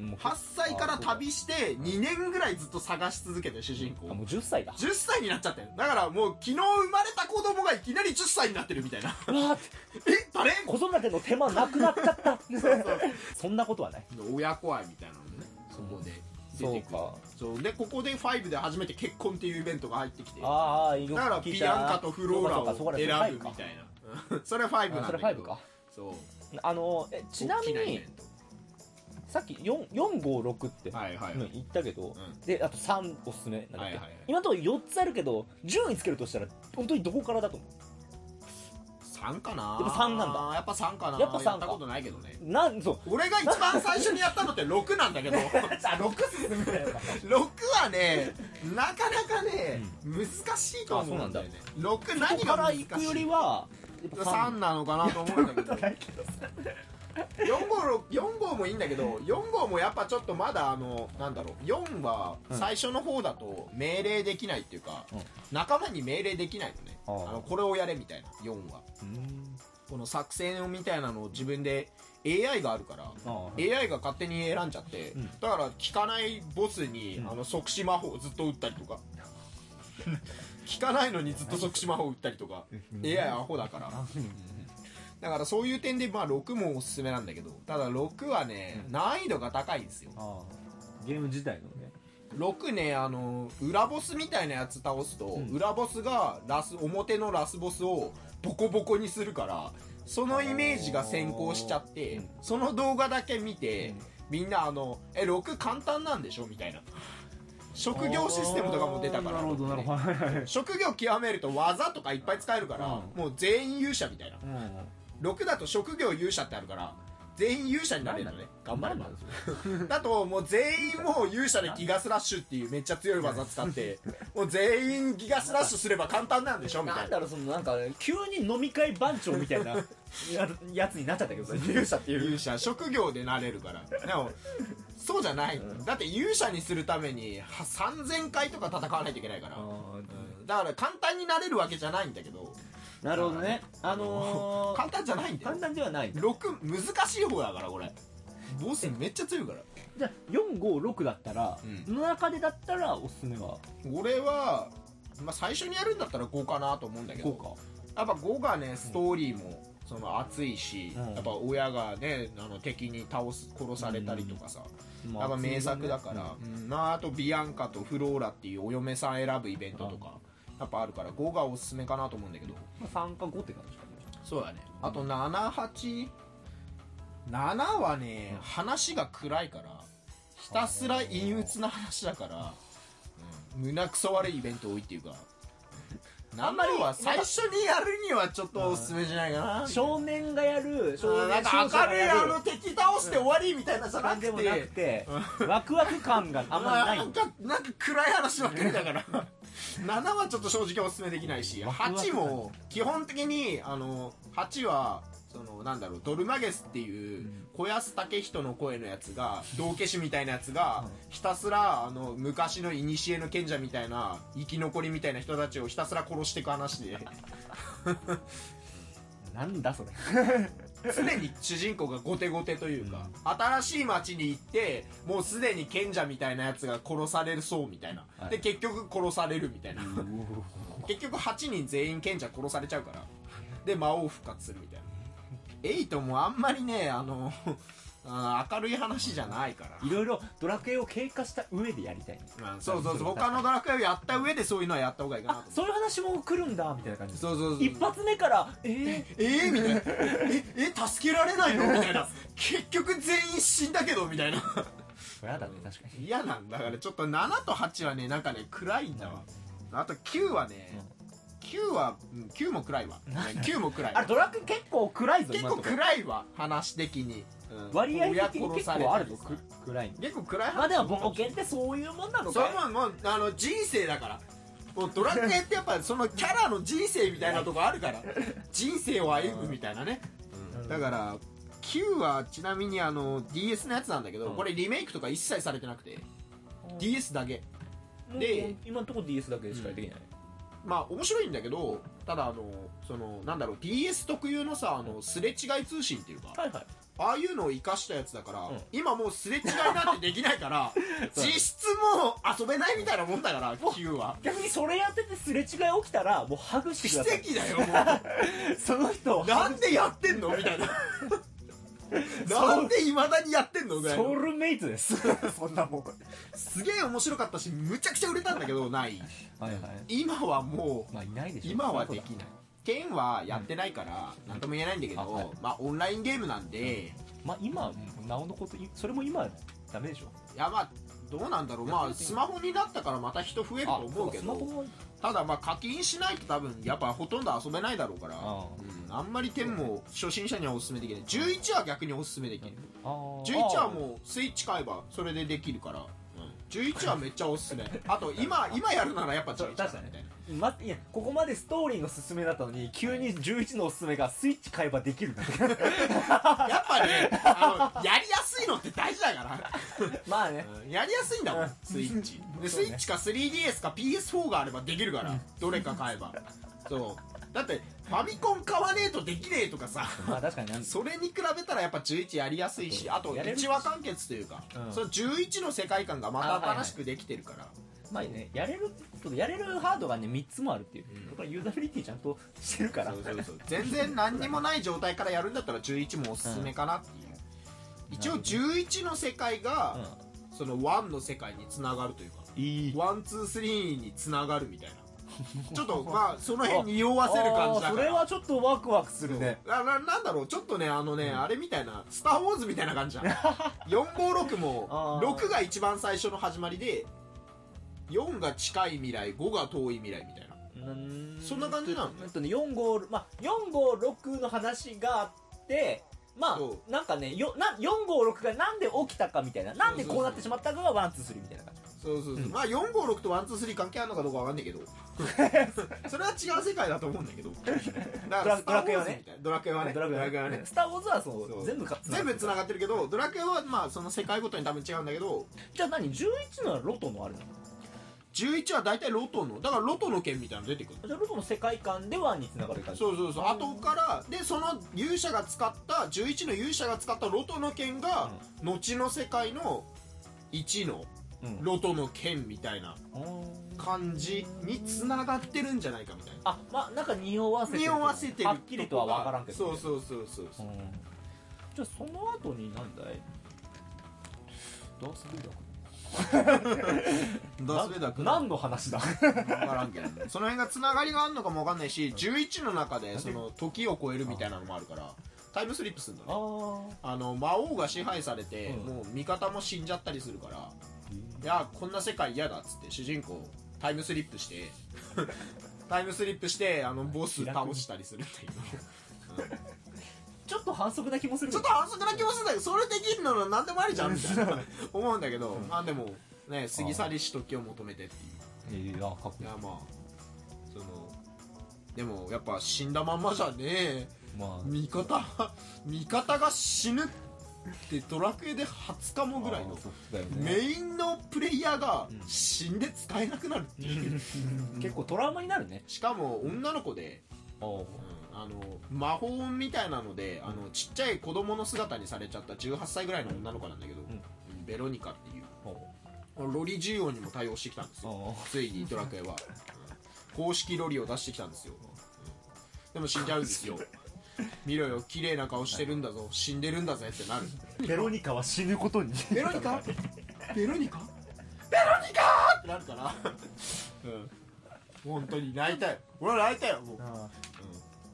[SPEAKER 2] ん、
[SPEAKER 1] もう
[SPEAKER 2] 8歳から旅して2年ぐらいずっと探し続けて主人公。
[SPEAKER 1] あもう10歳だ。
[SPEAKER 2] 10歳になっちゃってる。だからもう昨日生まれた子供がいきなり10歳になってるみたいな。
[SPEAKER 1] うわー。
[SPEAKER 2] え誰？
[SPEAKER 1] 子育ての手間なくなっちゃったそんなことはない。
[SPEAKER 2] 親子愛みたいなのね。そこで出てくる。
[SPEAKER 1] そうか。
[SPEAKER 2] そう。でここで5で初めて結婚っていうイベントが入ってきて。
[SPEAKER 1] ああ色
[SPEAKER 2] だからビアンカとフローラを選
[SPEAKER 1] それ
[SPEAKER 2] ぶみたいな。それは5なん
[SPEAKER 1] あそれ
[SPEAKER 2] だけど
[SPEAKER 1] 5か。
[SPEAKER 2] そう。
[SPEAKER 1] あのえちなみにさっき4 456って言ったけど、
[SPEAKER 2] ん。
[SPEAKER 1] であと3おすすめ。なんだっけ、
[SPEAKER 2] はいはいはい。
[SPEAKER 1] 今のところ4つあるけど順位つけるとしたら本当にどこからだと思
[SPEAKER 2] 3かな？
[SPEAKER 1] やっぱ3なんだ。
[SPEAKER 2] やっぱ3かな。
[SPEAKER 1] やっぱ3か。
[SPEAKER 2] ったことないけどね。
[SPEAKER 1] うなんそう。
[SPEAKER 2] 俺が一番最初にやったのって6なんだけど。[LAUGHS]
[SPEAKER 1] あ6進むだよ
[SPEAKER 2] 6はねなかなかね、難しいと思うんだよね。6
[SPEAKER 1] こ
[SPEAKER 2] 何
[SPEAKER 1] こから
[SPEAKER 2] が難しい？
[SPEAKER 1] 行くよりはやっぱ
[SPEAKER 2] 3なのかなと思うんだけど [LAUGHS] 4号4号もいいんだけど4号もやっぱちょっとまだあのなんだろう4は最初の方だと命令できないっていうか、
[SPEAKER 1] うん。
[SPEAKER 2] 仲間に命令できないのね。
[SPEAKER 1] あ
[SPEAKER 2] のこれをやれみたいな4は。
[SPEAKER 1] うん。
[SPEAKER 2] この作戦みたいなのを自分で AI があるから
[SPEAKER 1] あ
[SPEAKER 2] AI が勝手に選んじゃって、
[SPEAKER 1] うん。
[SPEAKER 2] だから効かないボスに、
[SPEAKER 1] うん。
[SPEAKER 2] あの即死魔法をずっと打ったりとか。[LAUGHS] 効かないのにずっと即死魔法を打ったりとか。AI アホだから [LAUGHS] だからそういう点でまあ6もおすすめなんだけどただ6はね、難易度が高いんですよ。
[SPEAKER 1] あゲーム自体のね。
[SPEAKER 2] 6ねあの裏ボスみたいなやつ倒すと、
[SPEAKER 1] ん。
[SPEAKER 2] 裏ボスがラス表のラスボスをボコボコにするからそのイメージが先行しちゃって、
[SPEAKER 1] うん。
[SPEAKER 2] その動画だけ見て、
[SPEAKER 1] うん。
[SPEAKER 2] みんなあの「え6簡単なんでしょ?」みたいな。職業システムとかも出たから。
[SPEAKER 1] なるほどなるほど。はいはいはい
[SPEAKER 2] 職業極めると技とかいっぱい使えるから、
[SPEAKER 1] うん。
[SPEAKER 2] もう全員勇者みたいな。
[SPEAKER 1] うん
[SPEAKER 2] 6だと職業勇者ってあるから全員勇者になれるのね。頑張れば。だともう全員もう勇者でギガスラッシュっていうめっちゃ強い技使って [LAUGHS] もう全員ギガスラッシュすれば簡単なんでしょ？みたな。
[SPEAKER 1] ないんだろうそのなんか急に飲み会番長みたいな [LAUGHS] ややつになっちゃったけどさ勇者っていう。
[SPEAKER 2] 勇者職業でなれるから。でもそうじゃない、
[SPEAKER 1] うん。
[SPEAKER 2] だって勇者にするためには3000回とか戦わないといけないから、
[SPEAKER 1] あ
[SPEAKER 2] だから簡単になれるわけじゃないんだけど
[SPEAKER 1] ーなるほどね。あのー [LAUGHS]
[SPEAKER 2] 簡単じゃないんだよ。
[SPEAKER 1] 簡単ではない
[SPEAKER 2] 6難しい方だからこれ。ボスめっちゃ強いから。
[SPEAKER 1] じゃあ456だったら、
[SPEAKER 2] うん。
[SPEAKER 1] その中でだったらおすすめは？
[SPEAKER 2] 俺は、まあ、最初にやるんだったら5かなと思うんだけど。
[SPEAKER 1] 5か。
[SPEAKER 2] やっぱ5がねストーリーもその熱いし、
[SPEAKER 1] うん。
[SPEAKER 2] やっぱ親がねあの敵に倒す殺されたりとかさ、やっぱ名作だから、うん。まあ、あとビアンカとフローラっていうお嫁さん選ぶイベントとかやっぱあるから5がおすすめかなと思うんだけど。
[SPEAKER 1] まあ、3か5って感じかね
[SPEAKER 2] そうだね。あと78 7はね、話が暗いからひたすら陰鬱な話だから、うん、胸くそ悪いイベント多いっていうか。
[SPEAKER 1] あんまり
[SPEAKER 2] 7は最初にやるにはちょっとおすすめじゃないかな。
[SPEAKER 1] 少年がやる少年
[SPEAKER 2] か明るいあの敵倒して終わりみたいなじゃなく
[SPEAKER 1] でもなくてワクワク感があんまりない。
[SPEAKER 2] なんかなんか暗い話ばっかりだから7はちょっと正直おすすめできないし
[SPEAKER 1] ワクワク感
[SPEAKER 2] 8も基本的にあの8はそのなんだろうドルマゲスっていう
[SPEAKER 1] うん。
[SPEAKER 2] 小安武人の声のやつが道化師みたいなやつが
[SPEAKER 1] うん。
[SPEAKER 2] ひたすらあの昔の古の賢者みたいな生き残りみたいな人たちをひたすら殺していく話で。
[SPEAKER 1] なんだそれ [LAUGHS]
[SPEAKER 2] 常に主人公が後手後手というか、新しい町に行ってもうすでに賢者みたいなやつが殺されるそうみたいな、
[SPEAKER 1] はい。
[SPEAKER 2] で結局殺されるみたいな、[LAUGHS] 結局8人全員賢者殺されちゃうから。で魔王復活するみたいな。エイトもあんまりねあのあー明るい話じゃないから。
[SPEAKER 1] いろいろドラクエを経過した上でやりたい
[SPEAKER 2] うんそうそうそう。他のドラクエをやった上でそういうのはやった方がいいかな
[SPEAKER 1] そう。いう話も来るんだみたいな感じ
[SPEAKER 2] うそうそうそう
[SPEAKER 1] 一発目からえー、
[SPEAKER 2] えー、みたいな。ええ助けられないの？みたいな。結局全員死んだけどみたいな。
[SPEAKER 1] やだね確かに。
[SPEAKER 2] 嫌なんだ。からちょっと7と8はねなんかね暗いんだわ。あと9はね、9は、うん、9も暗いわ、ね、9も暗い
[SPEAKER 1] あれドラクエ結構暗いぞ
[SPEAKER 2] 結構暗いわ話的に、うん
[SPEAKER 1] 割合的に結構あるぞ。
[SPEAKER 2] たりさ。
[SPEAKER 1] く暗いの。
[SPEAKER 2] 結構暗い話
[SPEAKER 1] まあでも冒険ってそういうもんなの
[SPEAKER 2] そ
[SPEAKER 1] か
[SPEAKER 2] れももうあの人生だから。もうドラクエってやっぱそのキャラの人生みたいなとこあるから。[LAUGHS] 人生を歩むみたいなね、
[SPEAKER 1] うん。
[SPEAKER 2] だから9はちなみにあの DS のやつなんだけど、
[SPEAKER 1] うん。
[SPEAKER 2] これリメイクとか一切されてなくて。DS だけ。で
[SPEAKER 1] で今のところ DS だけでしかできない、
[SPEAKER 2] まあ面白いんだけどただあのそのなんだろう DS 特有のさあのすれ違い通信っていうか。
[SPEAKER 1] はいはい
[SPEAKER 2] ああいうのを生かしたやつだから、
[SPEAKER 1] うん。
[SPEAKER 2] 今もうすれ違いなんてできないから [LAUGHS]
[SPEAKER 1] そう
[SPEAKER 2] 実質もう遊べないみたいなもんだから9は。
[SPEAKER 1] 逆にそれやっててすれ違い起きたらもうハグして
[SPEAKER 2] 奇
[SPEAKER 1] ください。
[SPEAKER 2] 跡だよも [LAUGHS]
[SPEAKER 1] その人を
[SPEAKER 2] うなんでやってんのみたいな。[LAUGHS] なんでいまだにやってんのぐらいの
[SPEAKER 1] ソウルメイトです。そんなもん。
[SPEAKER 2] すげえ面白かったしむちゃくちゃ売れたんだけどない。
[SPEAKER 1] はいはい。
[SPEAKER 2] 今はもう
[SPEAKER 1] まあいないでしょ。
[SPEAKER 2] 今はできない剣はやってないから何とも言えないんだけど、
[SPEAKER 1] あはい。
[SPEAKER 2] まあオンラインゲームなんで、
[SPEAKER 1] まあ今なおのこといそれも今ダメでしょ？
[SPEAKER 2] いやまあどうなんだろう。まあスマホになったからまた人増えると思うけどただまあ課金しないと多分やっぱほとんど遊べないだろうから
[SPEAKER 1] あ
[SPEAKER 2] うん、あんまり剣も初心者にはおすすめできない。11は逆におすすめできる
[SPEAKER 1] あー。
[SPEAKER 2] 11はもうスイッチ買えばそれでできるから、うん、11はめっちゃおすすめ。あと今 [LAUGHS] 今やるならやっぱ11だみたいな
[SPEAKER 1] ま、いやここまでストーリーの進めだったのに急に11のおすすめがスイッチ買えばできるんだ。
[SPEAKER 2] やっぱねあのやりやすいのって大事だから。
[SPEAKER 1] まあね。
[SPEAKER 2] うんやりやすいんだも
[SPEAKER 1] うん。
[SPEAKER 2] んスイッチ。でスイッチか 3DS か PS4 があればできるからどれか買えば。そう。だってファミコン買わねえとできねえとかさ
[SPEAKER 1] まあ確かに
[SPEAKER 2] それに比べたらやっぱ11やりやすいしあと
[SPEAKER 1] やれる
[SPEAKER 2] 1話完結というか、
[SPEAKER 1] うん。
[SPEAKER 2] その11の世界観がまた新しくできてるから、
[SPEAKER 1] まあねやれるそうやれるハードがね3つもあるっていう、
[SPEAKER 2] うん。
[SPEAKER 1] これユーザビリティちゃんとしてるから。
[SPEAKER 2] 全然何にもない状態からやるんだったら11もおすすめかなっていう、一応11の世界が、その1の世界につながるというか
[SPEAKER 1] いい。
[SPEAKER 2] 123につながるみたいな。[LAUGHS] ちょっとまあその辺匂わせる感じだから。
[SPEAKER 1] それはちょっとワクワクするね。
[SPEAKER 2] なななんだろう。ちょっとねあのね、あれみたいな「スター・ウォーズ」みたいな感じじゃん456も
[SPEAKER 1] あー。
[SPEAKER 2] 6が一番最初の始まりで4が近い未来5が遠い未来みたいな。そんな感じなの
[SPEAKER 1] えっとね456まあ456の話があってま
[SPEAKER 2] そ
[SPEAKER 1] あなんかねよな456がなんで起きたかみたいな。なんでこうなってしまったかが one two three みたいな感じ。
[SPEAKER 2] そうそうそう、
[SPEAKER 1] うん。
[SPEAKER 2] まあ456と123関係あるのかどうかわかんないけど。それは違う世界だと思うんだけど。だから
[SPEAKER 1] ドラクエはね。
[SPEAKER 2] ドラクエはね。
[SPEAKER 1] ドラクエ
[SPEAKER 2] はね。
[SPEAKER 1] スター・ウォーズはそう
[SPEAKER 2] そう。
[SPEAKER 1] 全部か
[SPEAKER 2] 全部つながってるけどドラクエはまあその世界ごとに多分違うんだけど。
[SPEAKER 1] じゃあ何？11のはロトのあれなの？
[SPEAKER 2] 11は大体ロトのだからロトの剣みたいなの出てくる。
[SPEAKER 1] じゃあロトの世界観ではにつながる感じ。
[SPEAKER 2] そうそうそう。後からでその勇者が使った11の勇者が使ったロトの剣が、後の世界の1の
[SPEAKER 1] うん。
[SPEAKER 2] ロトの剣みたいな
[SPEAKER 1] うん。
[SPEAKER 2] 感じにつながってるんじゃないかみたいな。
[SPEAKER 1] あまあなんか匂わせてる
[SPEAKER 2] 匂わせてる
[SPEAKER 1] はっきりとは分からんけど。
[SPEAKER 2] そうそうそうそう。そう
[SPEAKER 1] うん。じゃあその後になんだい？ダースベイダーか
[SPEAKER 2] ダース・ベイダー来る
[SPEAKER 1] 何の話だ？
[SPEAKER 2] 分からんけどね。その辺がつながりがあるのかも分かんないし11の中でその時を超えるみたいなのもあるからタイムスリップするんだね。
[SPEAKER 1] あ
[SPEAKER 2] あの魔王が支配されて、
[SPEAKER 1] うん。
[SPEAKER 2] もう味方も死んじゃったりするからいやこんな世界嫌だっつって主人公タイムスリップして [LAUGHS] タイムスリップしてあのボス倒したりするっていう、[LAUGHS]
[SPEAKER 1] ちょっと反則な気もする
[SPEAKER 2] ちょっと反則な気もするんだけどそれできるなら何でもありじゃんみたいな。[LAUGHS] 思うんだけど、まあでもね過ぎ去りし時を求めてっていう。
[SPEAKER 1] えー、あかっこいい。
[SPEAKER 2] いやまあそのでもやっぱ死んだまんまじゃねえ。
[SPEAKER 1] まあ。
[SPEAKER 2] 味方 [LAUGHS] 味方が死ぬってドラクエで20日もぐらいの
[SPEAKER 1] ね。
[SPEAKER 2] メインのプレイヤーが
[SPEAKER 1] うん。
[SPEAKER 2] 死んで使えなくなるっていう。[LAUGHS]
[SPEAKER 1] 結構トラウマになるね。
[SPEAKER 2] しかも女の子で、
[SPEAKER 1] お
[SPEAKER 2] うんあの魔法みたいなのであのちっちゃい子供の姿にされちゃった18歳ぐらいの女の子なんだけど、ベロニカっていう。
[SPEAKER 1] お
[SPEAKER 2] ロリ需要にも対応してきたんですよ。
[SPEAKER 1] お
[SPEAKER 2] ついにドラクエは、うん。公式ロリを出してきたんですよ、う。ん。でも死んじゃうんですよ。見ろよ。綺麗な顔してるんだぞ。死んでるんだぜってなる。
[SPEAKER 1] ベロニカは死ぬことに。
[SPEAKER 2] ベロニカ？ベロニカ？ベロニカ？ってなるから。うん。本当に泣いたよ。俺は泣いたよもう、うん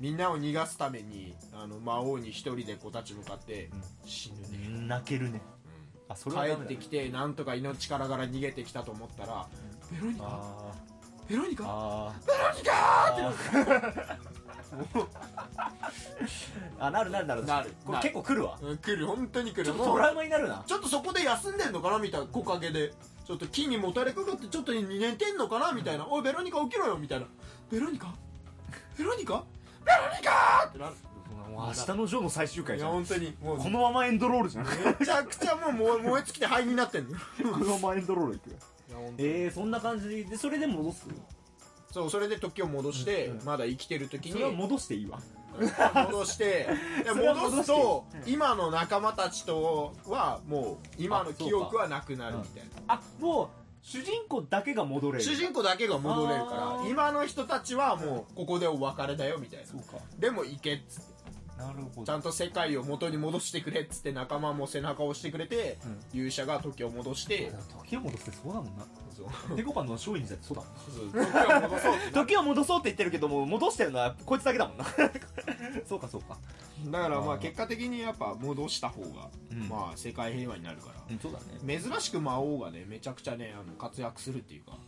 [SPEAKER 2] みんなを逃がすためにあの魔王に一人で子たち向かって死ぬね、
[SPEAKER 1] 泣けるね。あそれは
[SPEAKER 2] 帰ってきてなんとか命からがら逃げてきたと思ったらベロニカ？
[SPEAKER 1] あ
[SPEAKER 2] ベロニカ？
[SPEAKER 1] ー。あ
[SPEAKER 2] ベロニカってなる
[SPEAKER 1] ー [LAUGHS] あなるなるなる。
[SPEAKER 2] なる。
[SPEAKER 1] これ結構来るわ。
[SPEAKER 2] うん来る。本当に来る。
[SPEAKER 1] ちょっとトラウマになるな。
[SPEAKER 2] ちょっとそこで休んでんのかなみたいな木陰で。ちょっと木にもたれかかってちょっと寝てんのかなみたいな「おいベロニカ起きろよ」みたいな「ベロニカ？ベロニカ？ベロニカ!」ってなる。
[SPEAKER 1] もう明日のジョーの最終回じゃん。
[SPEAKER 2] いや本当に。もう。
[SPEAKER 1] このままエンドロールじゃん。こ
[SPEAKER 2] めちゃくちゃもう燃え燃え尽きて灰になってんの。よ
[SPEAKER 1] のままエンドロールいく
[SPEAKER 2] いや本当に。
[SPEAKER 1] えー、そんな感じ。でそれで戻す？
[SPEAKER 2] そうそれで時を戻して、
[SPEAKER 1] うん
[SPEAKER 2] まだ生きてる時に。
[SPEAKER 1] それは戻していいわ。
[SPEAKER 2] 戻して。[LAUGHS] で
[SPEAKER 1] それは
[SPEAKER 2] 戻すと
[SPEAKER 1] うん。
[SPEAKER 2] 今の仲間たちとはもう今の記憶はなくなるみたいな。
[SPEAKER 1] あもう主人公だけが戻れる。
[SPEAKER 2] 主人公だけが戻れるから今の人たちはもうここでお別れだよみたいな。でも行けっつって
[SPEAKER 1] なるほ
[SPEAKER 2] ちゃんと世界を元に戻してくれっつって仲間も背中を押してくれて、
[SPEAKER 1] うん。
[SPEAKER 2] 勇者が時を戻して。
[SPEAKER 1] 時を戻すってそうだもんなコパンの勝利にだってそうだ。もん
[SPEAKER 2] 時を戻そうって。な
[SPEAKER 1] 時を戻そうって言ってるけども戻してるのはこいつだけだもんな。[LAUGHS] そうかそうか。
[SPEAKER 2] だからまあ結果的にやっぱ戻した方が、
[SPEAKER 1] うん
[SPEAKER 2] まあ世界平和になるから。
[SPEAKER 1] うんそうだね。
[SPEAKER 2] 珍しく魔王がねめちゃくちゃねあの活躍するっていうか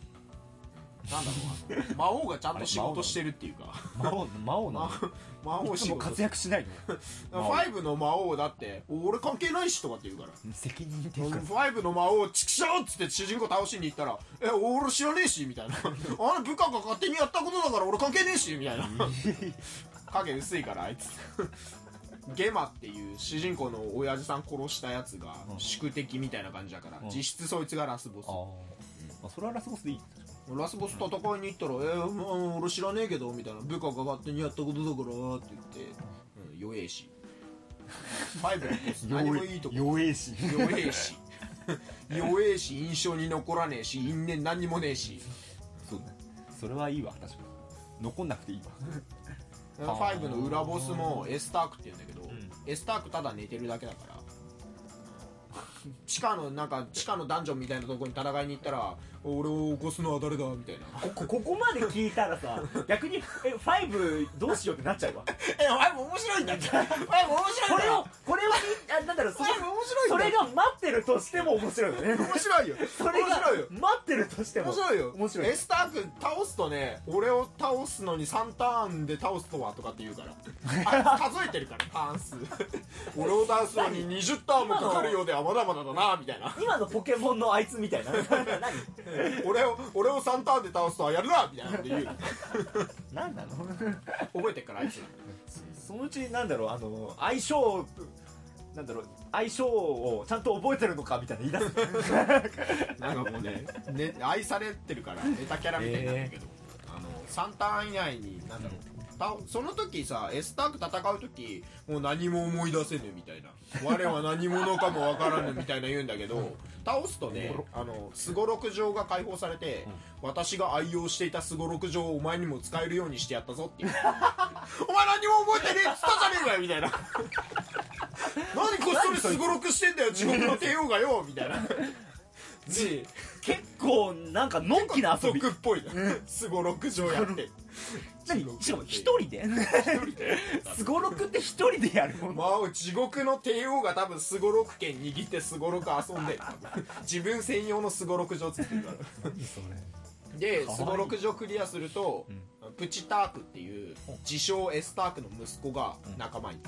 [SPEAKER 2] なんだろうあの魔王がちゃんと仕事してるっていうか。
[SPEAKER 1] 魔王魔王な
[SPEAKER 2] 魔 [LAUGHS] 魔王仕事。
[SPEAKER 1] 活躍しないの？魔王
[SPEAKER 2] 5の魔王だって俺関係ないしとかって言うから。
[SPEAKER 1] 責任っていうか。
[SPEAKER 2] 5の魔王チクショーっつって主人公倒しに行ったら「え俺知らねえし」みたいな「[LAUGHS] あれ部下が勝手にやったことだから俺関係ねえし」みたいな。[LAUGHS] 影薄いからあいつ。ゲマっていう主人公の親父さん殺したやつが
[SPEAKER 1] うん。
[SPEAKER 2] 宿敵みたいな感じだから、
[SPEAKER 1] うん。
[SPEAKER 2] 実質そいつがラスボス。
[SPEAKER 1] あー。まあそれはラスボスでいい
[SPEAKER 2] ラスボス戦いに行ったら「えーまあ俺知らねえけど」みたいな「部下が勝手にやったことだから」って言って、うん、弱えし。5のボス何もい。いとこ
[SPEAKER 1] 弱えし。
[SPEAKER 2] 弱えし。弱えし印象に残らねえし因縁何にもねえし。
[SPEAKER 1] そうね。それはいいわ確かに。残んなくていいわ。[LAUGHS]
[SPEAKER 2] 5の裏ボスもエスタークって言うんだけど、
[SPEAKER 1] ん。
[SPEAKER 2] エスタークただ寝てるだけだから。地下のなんか地下のダンジョンみたいなところに戦いに行ったら俺を起こすのは誰だみたいな。
[SPEAKER 1] ここここまで聞いたらさ [LAUGHS] 逆にえ5どうしようってなっちゃうわ。
[SPEAKER 2] え5面白いんだ5 [LAUGHS] 面白い
[SPEAKER 1] これをこれをあなんだろうそ
[SPEAKER 2] 5面白い
[SPEAKER 1] それが待ってるとしても面白いよね。
[SPEAKER 2] 面白いよ。
[SPEAKER 1] それが待ってるとしても
[SPEAKER 2] 面白いよ。
[SPEAKER 1] 面白い。
[SPEAKER 2] エスターク倒すとね俺を倒すのに3ターンで倒すとはとかって言うから。[LAUGHS] あ数えてるからターン数。俺を倒すのに20ターンもかかるようではまだまだだなみたいな。
[SPEAKER 1] 今のポケモンのあいつみたいな。何？[LAUGHS]
[SPEAKER 2] 俺を俺を3ターンで倒すとはやるなみたいなこと言う。[LAUGHS]
[SPEAKER 1] 何なの？[LAUGHS]
[SPEAKER 2] 覚えてっからあいつ。
[SPEAKER 1] そのうちなんだろうあの相性なんだろう相性をちゃんと覚えてるのかみたいな言い出す。
[SPEAKER 2] なんかもうねね愛されてるからネタキャラみたいになったけど、あの3ターン以内になんだろうたその時さエスターク戦う時もう何も思い出せぬみたいな。我は何者かもわからぬみたいな言うんだけど倒すとねあのすごろく状が解放されて、私が愛用していたすごろく状をお前にも使えるようにしてやったぞっていう。[LAUGHS] お前何も覚えてねえっつったじゃねえかよみたいな。[LAUGHS] 何こっそりすごろくしてんだよ地獄の帝王がよみたいなで
[SPEAKER 1] 結構なんかのんきな遊び
[SPEAKER 2] 族っぽいなすごろく場やって [LAUGHS]
[SPEAKER 1] 何？しかも一人で
[SPEAKER 2] 一人で？[LAUGHS] す
[SPEAKER 1] ごろくって一人でやるもの。
[SPEAKER 2] まあ地獄の帝王が多分すごろく剣握ってすごろく遊んでる。[LAUGHS] 自分専用のすごろく場作ってるから。
[SPEAKER 1] 何それ？
[SPEAKER 2] で
[SPEAKER 1] かわいい。
[SPEAKER 2] すごろく場クリアすると、プチタークっていう自称エスタークの息子が仲間に、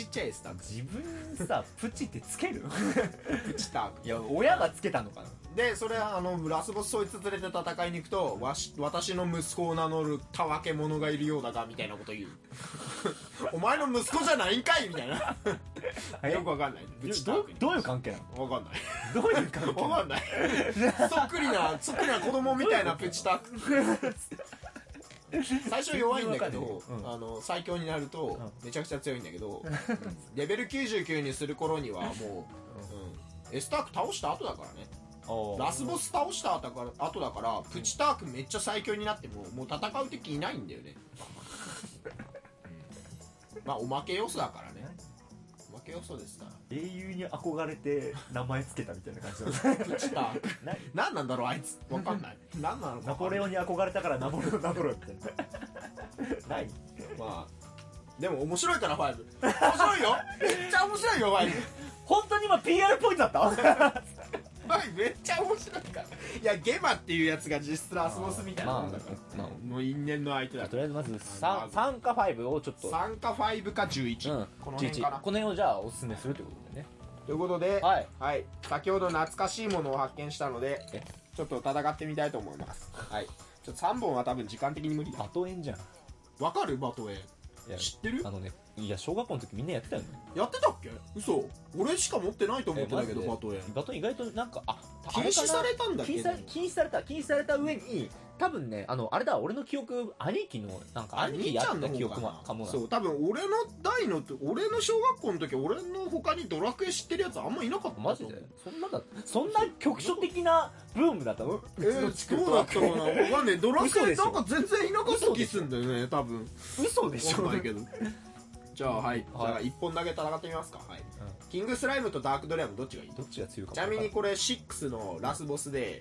[SPEAKER 2] ちっちゃいエスターク
[SPEAKER 1] 自分さプチってつける？
[SPEAKER 2] プチターク
[SPEAKER 1] いや親がつけたのかな。
[SPEAKER 2] でそれあのラスボスそいつ連れて戦いに行くとわし私の息子を名乗るたわけ者がいるようだがみたいなこと言う。[LAUGHS] お前の息子じゃないんかいみたいな。
[SPEAKER 1] え？
[SPEAKER 2] よくわかんない。プチターク
[SPEAKER 1] どういう関係なの？
[SPEAKER 2] わかんない。
[SPEAKER 1] どういう関係
[SPEAKER 2] わかんない。そっくりなそっくりな子供みたいなプチターク [LAUGHS] 最初弱いんだけど、
[SPEAKER 1] 全然わかん
[SPEAKER 2] あの最強になるとめちゃくちゃ強いんだけど、レベル99にする頃にはもう、うん、エスターク倒した後だからね。ラスボス倒した後だから後だからプチタークめっちゃ最強になってももう戦う敵いないんだよね。[LAUGHS] まあおまけ要素だからねおまけ要素ですか。ら
[SPEAKER 1] 英雄に憧れて名前つけたみたいな感じ [LAUGHS] なの
[SPEAKER 2] プチターク
[SPEAKER 1] 何
[SPEAKER 2] 何なんだろうあいつ。わかんない。何なのか
[SPEAKER 1] ナポレオンに憧れたからナポレオンナポレオンみたい。な何
[SPEAKER 2] まあでも面白いから5面白いよ。めっちゃ面白いよ5
[SPEAKER 1] 本当に今 PR ポイントだった？[LAUGHS]
[SPEAKER 2] 5めっちゃ面白いから。いやゲマっていうやつが実質ラスボスみたいなもんだから、
[SPEAKER 1] まあ
[SPEAKER 2] もう因縁の相手だ
[SPEAKER 1] とりあえずまず
[SPEAKER 2] ま
[SPEAKER 1] 3,
[SPEAKER 2] ず
[SPEAKER 1] 3か5をちょっと
[SPEAKER 2] 3か5か11、
[SPEAKER 1] うん。
[SPEAKER 2] この辺かな
[SPEAKER 1] 11この辺をじゃあおすすめするということでね。
[SPEAKER 2] ということで、
[SPEAKER 1] はい。
[SPEAKER 2] はい、先ほど懐かしいものを発見したので
[SPEAKER 1] え？
[SPEAKER 2] ちょっと戦ってみたいと思います。はい。ちょっと3本は多分時間的に無理だ。
[SPEAKER 1] バトエンじゃん。
[SPEAKER 2] わかる？バトエ
[SPEAKER 1] いや
[SPEAKER 2] 知ってる？
[SPEAKER 1] あのねいや小学校の時みんなやってたよね。
[SPEAKER 2] やってたっけ？嘘。俺しか持ってないと思ってたけど
[SPEAKER 1] えマ
[SPEAKER 2] バトエ
[SPEAKER 1] バトン意外となんかあ
[SPEAKER 2] 禁止されたんだっけ？
[SPEAKER 1] 禁止され禁止された禁止された上に多分ねあのあれだ俺の記憶兄貴のなんか兄貴やった記憶もかもな
[SPEAKER 2] そう。多分俺の代の俺の小学校の時俺の他にドラクエ知ってるやつあんまいなかった
[SPEAKER 1] マジで？そんなだそんな局所的なブームだったの？
[SPEAKER 2] えー、どうだったかな？わかんねえ。ドラク
[SPEAKER 1] 嘘でしょ。
[SPEAKER 2] エなんか全然いなかった気すんだよね多分。
[SPEAKER 1] 嘘でしょ。
[SPEAKER 2] わかんないけどじゃあはい、じゃあ1本だけ戦ってみますか。はい、キングスライムとダークドレアムどっちがいい？
[SPEAKER 1] どっちが強いか
[SPEAKER 2] ちなみにこれ6のラスボスで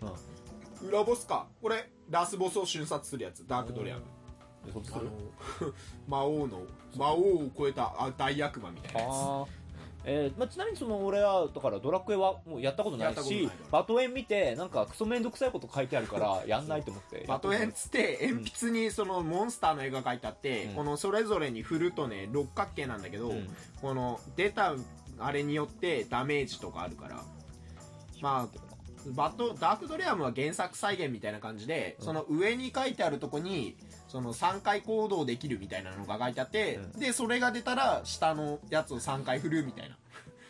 [SPEAKER 1] うん、
[SPEAKER 2] 裏ボスか？これラスボスを瞬殺するやつダークドレアム。あ
[SPEAKER 1] る？
[SPEAKER 2] の [LAUGHS] 魔王の魔王を超えたあ大悪魔みたいなやつ
[SPEAKER 1] えーまあ、ちなみにその俺はだからドラクエはもうやったことないしバトエン見てなんかクソめんどくさいこと書いてあるから [LAUGHS] やんないと思って。
[SPEAKER 2] バトエンっつって鉛筆にそのモンスターの絵が描いてあって、
[SPEAKER 1] うん。
[SPEAKER 2] このそれぞれに振るとね六角形なんだけど、
[SPEAKER 1] うん。
[SPEAKER 2] この出たあれによってダメージとかあるから。まあバトダークドレアムは原作再現みたいな感じで、
[SPEAKER 1] うん。
[SPEAKER 2] その上に書いてあるとこにその3回行動できるみたいなのが書いてあって、
[SPEAKER 1] うん。
[SPEAKER 2] でそれが出たら下のやつを3回振るみたいな。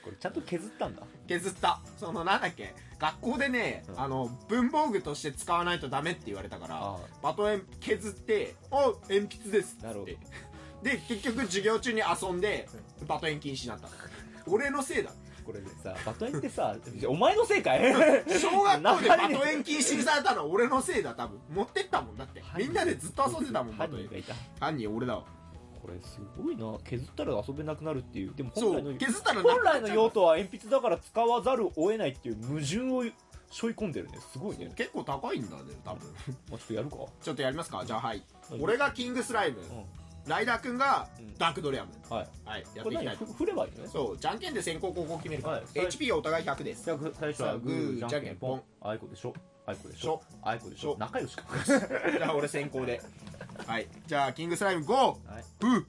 [SPEAKER 1] これちゃんと削ったんだ。
[SPEAKER 2] 削った。そのなんだっけ？学校でね、
[SPEAKER 1] うん。
[SPEAKER 2] あの文房具として使わないとダメって言われたから
[SPEAKER 1] あ
[SPEAKER 2] バトエン削って「あ鉛筆です」
[SPEAKER 1] なるほど。
[SPEAKER 2] で結局授業中に遊んでバトエン禁止になった。俺のせいだ
[SPEAKER 1] これでさバトエンってさお前のせいかい？
[SPEAKER 2] 小学校でバトエン禁止にされたのは俺のせいだ多分。持ってったもん。だってみんなでずっと遊んでたもんバトエン
[SPEAKER 1] 犯人がいた。
[SPEAKER 2] 犯人俺だわ。
[SPEAKER 1] これすごいな。削ったら遊べなくなるっていう。でも
[SPEAKER 2] そ
[SPEAKER 1] 本来の
[SPEAKER 2] う削ったら
[SPEAKER 1] 本来の用
[SPEAKER 2] 途
[SPEAKER 1] 途は鉛筆だから使わざるを得ないっていう矛盾を背負い込んでるね。すごいね、
[SPEAKER 2] 結構高いんだね多分。
[SPEAKER 1] まあ、ちょっとやるか。
[SPEAKER 2] ちょっとやりますか。じゃあはい。
[SPEAKER 1] はい。
[SPEAKER 2] 俺がキングスライム。
[SPEAKER 1] う
[SPEAKER 2] ライダーくんが
[SPEAKER 1] うん。
[SPEAKER 2] ダークドレアム。
[SPEAKER 1] んはい。
[SPEAKER 2] はいやっていきたいと。
[SPEAKER 1] ふ振ればいいの？ね
[SPEAKER 2] そうじゃんけんで先行後攻決めるから、
[SPEAKER 1] はい。
[SPEAKER 2] HP はお互い100です。
[SPEAKER 1] じゃあ最初はグーじゃんけんぽんあいこでしょ？あいこでしょ？あいこでし
[SPEAKER 2] しょ。
[SPEAKER 1] ょ仲良しか。[LAUGHS]
[SPEAKER 2] じゃあ俺先行で。[LAUGHS] はい。じゃあキングスライム5
[SPEAKER 1] はい。
[SPEAKER 2] ブー。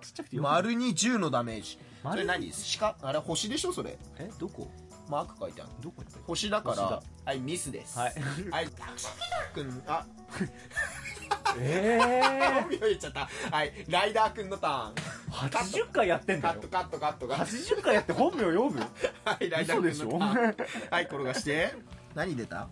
[SPEAKER 1] ちっちゃくてよ
[SPEAKER 2] 丸に10のダメージ。そ
[SPEAKER 1] 丸
[SPEAKER 2] れ何？鹿？あれ星でしょ？それ。
[SPEAKER 1] え？どこ？
[SPEAKER 2] マーク書いてある。
[SPEAKER 1] どこに
[SPEAKER 2] 星だから。はいミスです。
[SPEAKER 1] はい。
[SPEAKER 2] はい。[LAUGHS] あ
[SPEAKER 1] え
[SPEAKER 2] 本名言っちゃったはいライダーくんのターン。
[SPEAKER 1] ー、80回やってんだよ。
[SPEAKER 2] カットカットカットカット。
[SPEAKER 1] 80回やって本名読む
[SPEAKER 2] はいライダーくんのターン。はい転がして。何出た？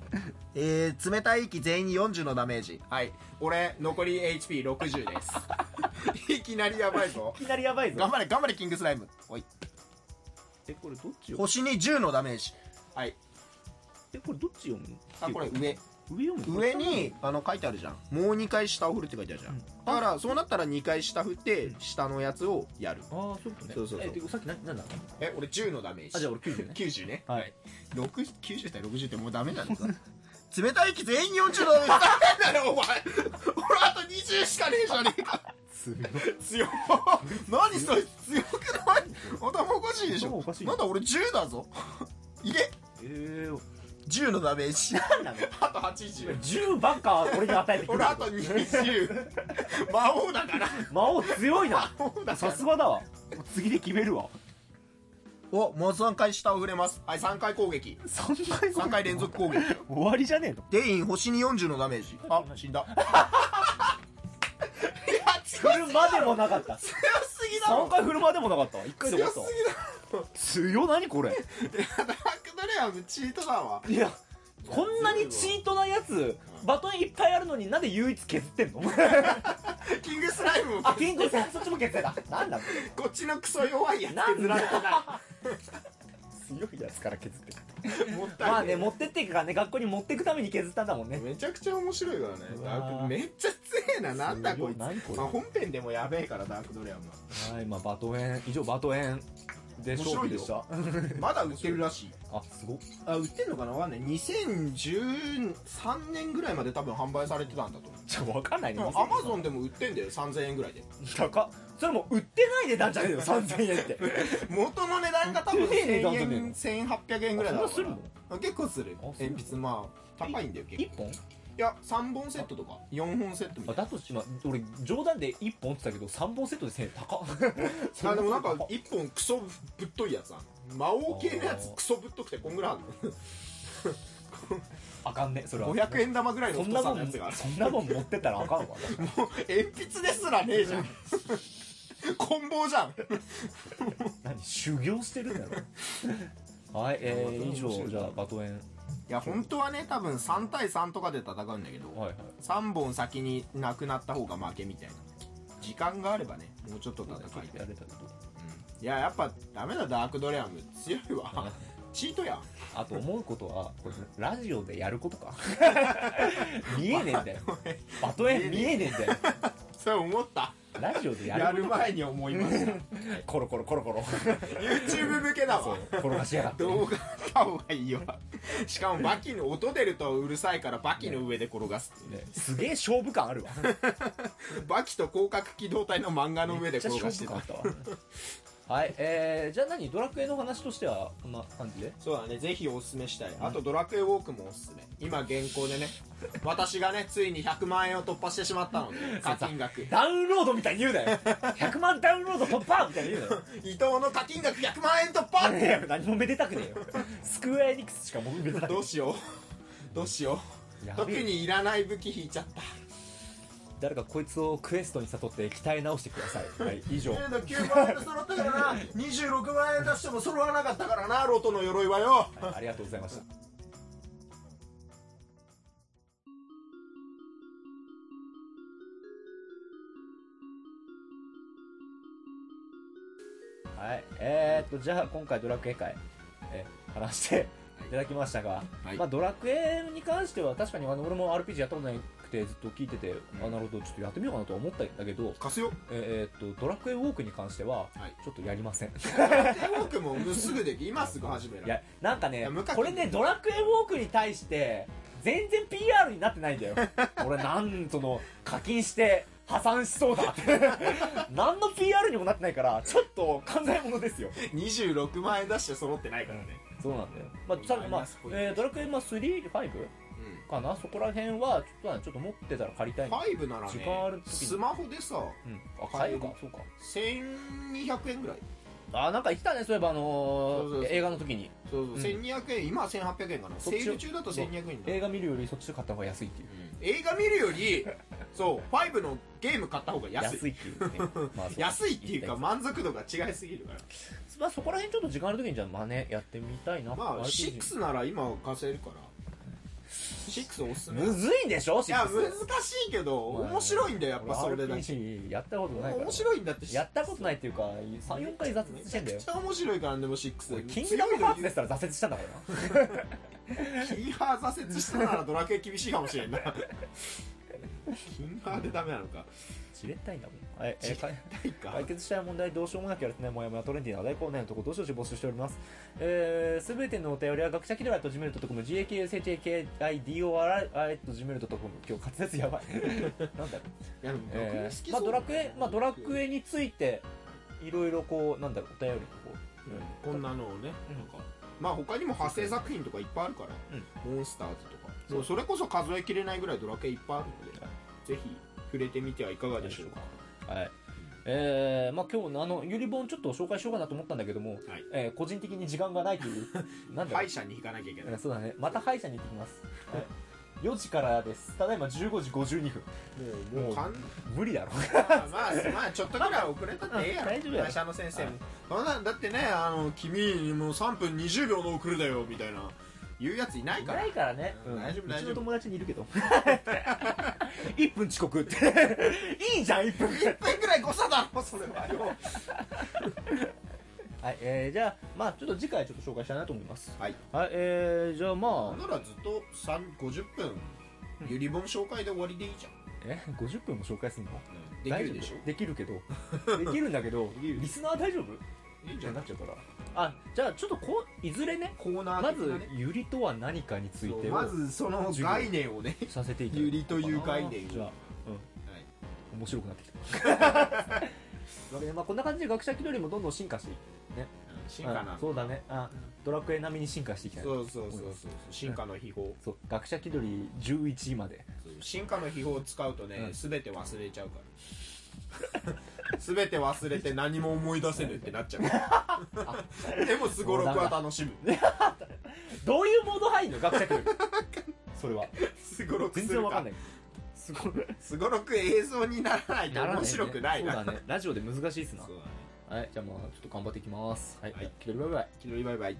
[SPEAKER 2] えー、冷たい息全員に40のダメージ。はい。俺残り HP60 です。[LAUGHS] いきなりやばいぞ。
[SPEAKER 1] いきなりやばいぞ。
[SPEAKER 2] 頑張れ頑張れキングスライム。おい。
[SPEAKER 1] えこれどっちよ
[SPEAKER 2] 星に10のダメージ。はい。
[SPEAKER 1] えこれどっち読む？
[SPEAKER 2] あこれ上
[SPEAKER 1] 上
[SPEAKER 2] にあの書いてあるじゃん。もう2回下を振るって書いてあるじゃん、
[SPEAKER 1] うん。
[SPEAKER 2] だからそうなったら2回下振って下のやつをやる。
[SPEAKER 1] ああそういうことね。
[SPEAKER 2] そうそうそう。
[SPEAKER 1] えでさっきななんだ
[SPEAKER 2] え俺10のダメージ。
[SPEAKER 1] あじゃあ俺90ね。
[SPEAKER 2] 90ね。
[SPEAKER 1] はい。
[SPEAKER 2] 6 90対60ってもうダメなんだ [LAUGHS] 冷たい息全員40度ダメだよお前。俺あと20しかねえじゃねえか。強っ。何それ強くない？頭おかしいでしょ。なんだ俺10だぞ。[LAUGHS] いけ。
[SPEAKER 1] えー、
[SPEAKER 2] 10のダメージ。
[SPEAKER 1] なんなの？
[SPEAKER 2] あと80
[SPEAKER 1] 10ばっか俺に与えてくる
[SPEAKER 2] 俺あと20魔王だから。
[SPEAKER 1] 魔王強いな。さすがだわ。次で決めるわ。
[SPEAKER 2] おもう3回下を振れます。はい3回攻撃。
[SPEAKER 1] 3回
[SPEAKER 2] 3回連続攻撃。
[SPEAKER 1] 終わりじゃねえの？
[SPEAKER 2] デイン星に40のダメージ。あ死んだ。いや
[SPEAKER 1] 振るまでもなかった。
[SPEAKER 2] 強すぎだろ。
[SPEAKER 1] 3回振るまでもなかった1回で終
[SPEAKER 2] 強
[SPEAKER 1] わった
[SPEAKER 2] すぎだろ。
[SPEAKER 1] 強何これ？
[SPEAKER 2] いやダークドレアムチートだわ。
[SPEAKER 1] いやこんなにチートなやつバトンいっぱいあるのになんで唯一削ってんの？[LAUGHS]
[SPEAKER 2] キングスライムも
[SPEAKER 1] あキングさんそっちも削ってた。なんだ
[SPEAKER 2] こっちのクソ弱いやつ削られてな
[SPEAKER 1] 強いやつから削って
[SPEAKER 2] いもったい
[SPEAKER 1] まあね持ってっていくからね学校に持っていくために削ったんだもんね。
[SPEAKER 2] めちゃくちゃ面白いからねダークめっちゃ強えな。なんだこいつ。まあ、本編でもやべえからダークドレアムは
[SPEAKER 1] はいまあバトエン。以上バトエンで勝負でした
[SPEAKER 2] まだ売ってるらしい。
[SPEAKER 1] あすごっ。
[SPEAKER 2] あ売ってんのかな？わかんない。2013年ぐらいまで多分販売されてたんだと。思う
[SPEAKER 1] ちょ分かんない。ね
[SPEAKER 2] アマゾンでも売ってんだよ。3000円ぐらいで。
[SPEAKER 1] 高っ。それもう売ってない値段じゃねえよ3000円って [LAUGHS]
[SPEAKER 2] 元の値段が多分
[SPEAKER 1] 売ってねえ値段
[SPEAKER 2] 1000
[SPEAKER 1] じゃねえの？
[SPEAKER 2] 円1800円ぐらいだ
[SPEAKER 1] あそんなする
[SPEAKER 2] あ結構する。鉛筆まあ高いんだよ結構。
[SPEAKER 1] 1本？
[SPEAKER 2] いや3本セットとか4本セットみたい
[SPEAKER 1] あだと今俺冗談で1本って言ったけど3本セットで1000円高っ。
[SPEAKER 2] な [LAUGHS] あでもなんか1本クソぶっといやつあ魔王系のやつクソぶっとくてこんぐらいあんの。
[SPEAKER 1] あかんねそれは。
[SPEAKER 2] 500円玉ぐらいの太
[SPEAKER 1] そんなもん
[SPEAKER 2] さのやつが
[SPEAKER 1] そんなもん持ってったらあかんわ。
[SPEAKER 2] もう鉛筆ですらねえじゃん。棍棒じゃん
[SPEAKER 1] 何修行してるんだろ。はいえー、以上じゃあバトエン
[SPEAKER 2] いや本当はね多分3対3とかで戦うんだけど
[SPEAKER 1] はいはい。
[SPEAKER 2] 3本先になくなった方が負けみたいな。時間があればねもうちょっと戦いたい、
[SPEAKER 1] やれたけど
[SPEAKER 2] うん。いややっぱダメだダークドレアム強いわ。チートや。ん
[SPEAKER 1] あと思うことはこれラジオでやることか。[LAUGHS] 見えねえんだよ。[LAUGHS] バトエン見えねえんだよ。[LAUGHS]
[SPEAKER 2] それ思った
[SPEAKER 1] ラジオでや
[SPEAKER 2] や
[SPEAKER 1] る
[SPEAKER 2] る前に思いました。[LAUGHS]
[SPEAKER 1] コロコロコロコロ。
[SPEAKER 2] YouTube 向けだわ。
[SPEAKER 1] 転がしやがって。
[SPEAKER 2] 動画あった方がいいよしかもバキの音出るとうるさいからバキの上で転がすって
[SPEAKER 1] ね。すげえ勝負感あるわ。[LAUGHS]
[SPEAKER 2] バキと広角機動隊の漫画の上で転がしてた。
[SPEAKER 1] たわはいえー、じゃあ何？ドラクエの話としてはこんな感じで？
[SPEAKER 2] そうだねぜひおすすめしたい。あとドラクエウォークもおすすめ。今現行でね [LAUGHS] 私がねついに100万円を突破してしまったので [LAUGHS] 課金額。
[SPEAKER 1] ダウンロードみたいに言うなよ。[LAUGHS] 100万ダウンロード突破みたいに言うなよ。
[SPEAKER 2] 伊藤の課金額100万円突破
[SPEAKER 1] いや何もめでたくねえよ。スクエアエニックスしかもうめでたくね
[SPEAKER 2] どうしよう。どうしよう。特にいらない武器引いちゃった
[SPEAKER 1] 誰かこいつをクエストに誘って鍛え直してください。はい以上。
[SPEAKER 2] 9万円で揃ったからな。26万円出しても揃わなかったからなロトの鎧はよ。
[SPEAKER 1] はいありがとうございました。はいえー、っとじゃあ今回ドラクエ会、えー話していただきましたが、
[SPEAKER 2] はい。
[SPEAKER 1] まあ、ドラクエに関しては確かにあの俺も RPG やったことなくてずっと聞いてて、あなるほどちょっとやってみようかなとは思ったんだけど、
[SPEAKER 2] 貸すよ。
[SPEAKER 1] えーっとドラクエウォークに関しては
[SPEAKER 2] はい。
[SPEAKER 1] ちょっとやりません。
[SPEAKER 2] 僕ももうすぐでき今すぐ始める
[SPEAKER 1] いやなんかねこれねドラクエウォークに対して全然 PR になってないんだよ。[LAUGHS] 俺なんその課金して破産しそうだって。[LAUGHS] 何の PR にもなってないからちょっと考えものですよ。[LAUGHS]
[SPEAKER 2] 26万円出して揃ってないからね
[SPEAKER 1] そうなんだよ。まあ、ただまあ、えードラクエまあ3、5
[SPEAKER 2] うん。
[SPEAKER 1] かな？そこら辺はちょっとねちょっと持ってたら借りたい。な
[SPEAKER 2] 5なら
[SPEAKER 1] 時間ある
[SPEAKER 2] ね
[SPEAKER 1] 時に。
[SPEAKER 2] スマホでさ
[SPEAKER 1] うん。あ買えるか？そうか。
[SPEAKER 2] 1200円ぐらい。
[SPEAKER 1] あなんか言ってたねそういえばあのー
[SPEAKER 2] そうそうそう。
[SPEAKER 1] 映画の時に。
[SPEAKER 2] そうそう、
[SPEAKER 1] うん。
[SPEAKER 2] 1200円今は1800円かな。セール中だと1200円だ
[SPEAKER 1] 映画見るよりそっちで買った方が安いっていう。
[SPEAKER 2] 映画見るよりそう5のゲーム買った方が安い。
[SPEAKER 1] 安いっていうね、まあ [LAUGHS]
[SPEAKER 2] 安いっていうか満足度が違いすぎるから
[SPEAKER 1] まあそこら辺ちょっと時間ある時にじゃあ真似やってみたいな。
[SPEAKER 2] まあ
[SPEAKER 1] RPG
[SPEAKER 2] 6なら今貸せるから。6おすすめ
[SPEAKER 1] むずいんでしょ
[SPEAKER 2] いや
[SPEAKER 1] 6
[SPEAKER 2] 難しいけど
[SPEAKER 1] まあ
[SPEAKER 2] 面白いんだよやっぱそれでだけ。
[SPEAKER 1] やったことないから。
[SPEAKER 2] 面白いんだって
[SPEAKER 1] やったことないっていうか34回挫折してんだよ。
[SPEAKER 2] めちゃくちゃ面白いからねでも6
[SPEAKER 1] 俺キングダムハーツでしたら挫折したんだから。な
[SPEAKER 2] キンハー挫折したならドラクエ厳しいかもしれんな。キンハーでダメなのか
[SPEAKER 1] じれったいんだもんはい、えーか
[SPEAKER 2] ないか？
[SPEAKER 1] 解決したい問題どうしようもなきゃですねもやもやトレンディーな大根ねのとこどしどし募集しております。えー、すべてのお便りは学者キドラと gmail.com gakushkidora.gmail.com 今日滑舌やばい。[LAUGHS] なんだろう。
[SPEAKER 2] いやでも
[SPEAKER 1] まあ、ドラクエ、まあ、ドラクエについていろいろこうなんだろうお便りをこう、
[SPEAKER 2] こんなのをね、
[SPEAKER 1] うん。
[SPEAKER 2] なんか。まあ他にも派生作品とかいっぱいあるから、モンスターズとか。そうそれこそ数えきれないぐらいドラクエいっぱいあるので、
[SPEAKER 1] は
[SPEAKER 2] ぜひ触れてみてはいかがでしょうか。
[SPEAKER 1] はい。えー、まあ今日のあのゆり本ちょっと紹介しようかなと思ったんだけども、
[SPEAKER 2] はい。
[SPEAKER 1] えー個人的に時間がないという [LAUGHS] なんだ
[SPEAKER 2] 歯医者に行かなきゃいけない。
[SPEAKER 1] えーそうだね。また歯医者に行ってきます、はい。4時からです。ただいま15時52分。
[SPEAKER 2] もうもう。かん
[SPEAKER 1] 無理だろ。[LAUGHS]
[SPEAKER 2] まあまあまあちょっとぐらい遅れたってええやろ
[SPEAKER 1] 大丈夫
[SPEAKER 2] 会社の先生も。
[SPEAKER 1] はい。
[SPEAKER 2] そんなんだってねあの君もう3分20秒の遅れだよみたいな言うやついないから。
[SPEAKER 1] ないからね、
[SPEAKER 2] うん。大丈夫
[SPEAKER 1] う
[SPEAKER 2] 大丈夫。
[SPEAKER 1] ちの友達にいるけど [LAUGHS] 1分遅刻って。[LAUGHS] いいじゃん1分。
[SPEAKER 2] 1分ぐらい誤差だろそれはよ。
[SPEAKER 1] はい、えー、じゃあまあちょっと次回ちょっと紹介したいなと思います。
[SPEAKER 2] はい。
[SPEAKER 1] はいえー、じゃあま
[SPEAKER 2] なんならずっと3 50分ゆりぼん紹介で終わりでいいじゃん。
[SPEAKER 1] あえ50分も紹介するの？
[SPEAKER 2] できるでしょ。
[SPEAKER 1] できるけど。できるんだけど [LAUGHS] リスナー大丈夫？
[SPEAKER 2] いいんじゃな
[SPEAKER 1] っちゃうからあじゃあちょっとこういずれね
[SPEAKER 2] コーナ
[SPEAKER 1] まず
[SPEAKER 2] ー的なね。
[SPEAKER 1] ゆりとは何かについてを
[SPEAKER 2] まずその概念をね
[SPEAKER 1] させていただ
[SPEAKER 2] ゆりという概念を。
[SPEAKER 1] じゃあ、
[SPEAKER 2] はい。
[SPEAKER 1] うん、面白くなってきた。わけでまあこんな感じで学者気取りもどんどん進化していく
[SPEAKER 2] 進化な
[SPEAKER 1] うんそうだね。あドラクエ並みに進化していきたい
[SPEAKER 2] そうそうそうそう進化の秘宝。
[SPEAKER 1] そう学者気取り11まで。
[SPEAKER 2] 進化の秘宝を使うとね
[SPEAKER 1] うん。
[SPEAKER 2] 全て忘れちゃうから全て忘れて何も思い出せぬってなっちゃう。[LAUGHS] でもすごろくは楽しむ。
[SPEAKER 1] どういうモード入んの？学者気取りそれは。
[SPEAKER 2] すごろく
[SPEAKER 1] 全然わかんない。すごい
[SPEAKER 2] すごろく映像にならないと面白くないな。
[SPEAKER 1] そうだね。ラジオで難しいっすな。
[SPEAKER 2] ね。
[SPEAKER 1] はいじゃあまあちょっと頑張っていきます。はい、
[SPEAKER 2] はい。
[SPEAKER 1] 気取りバイバイ。
[SPEAKER 2] 気取りバイバイ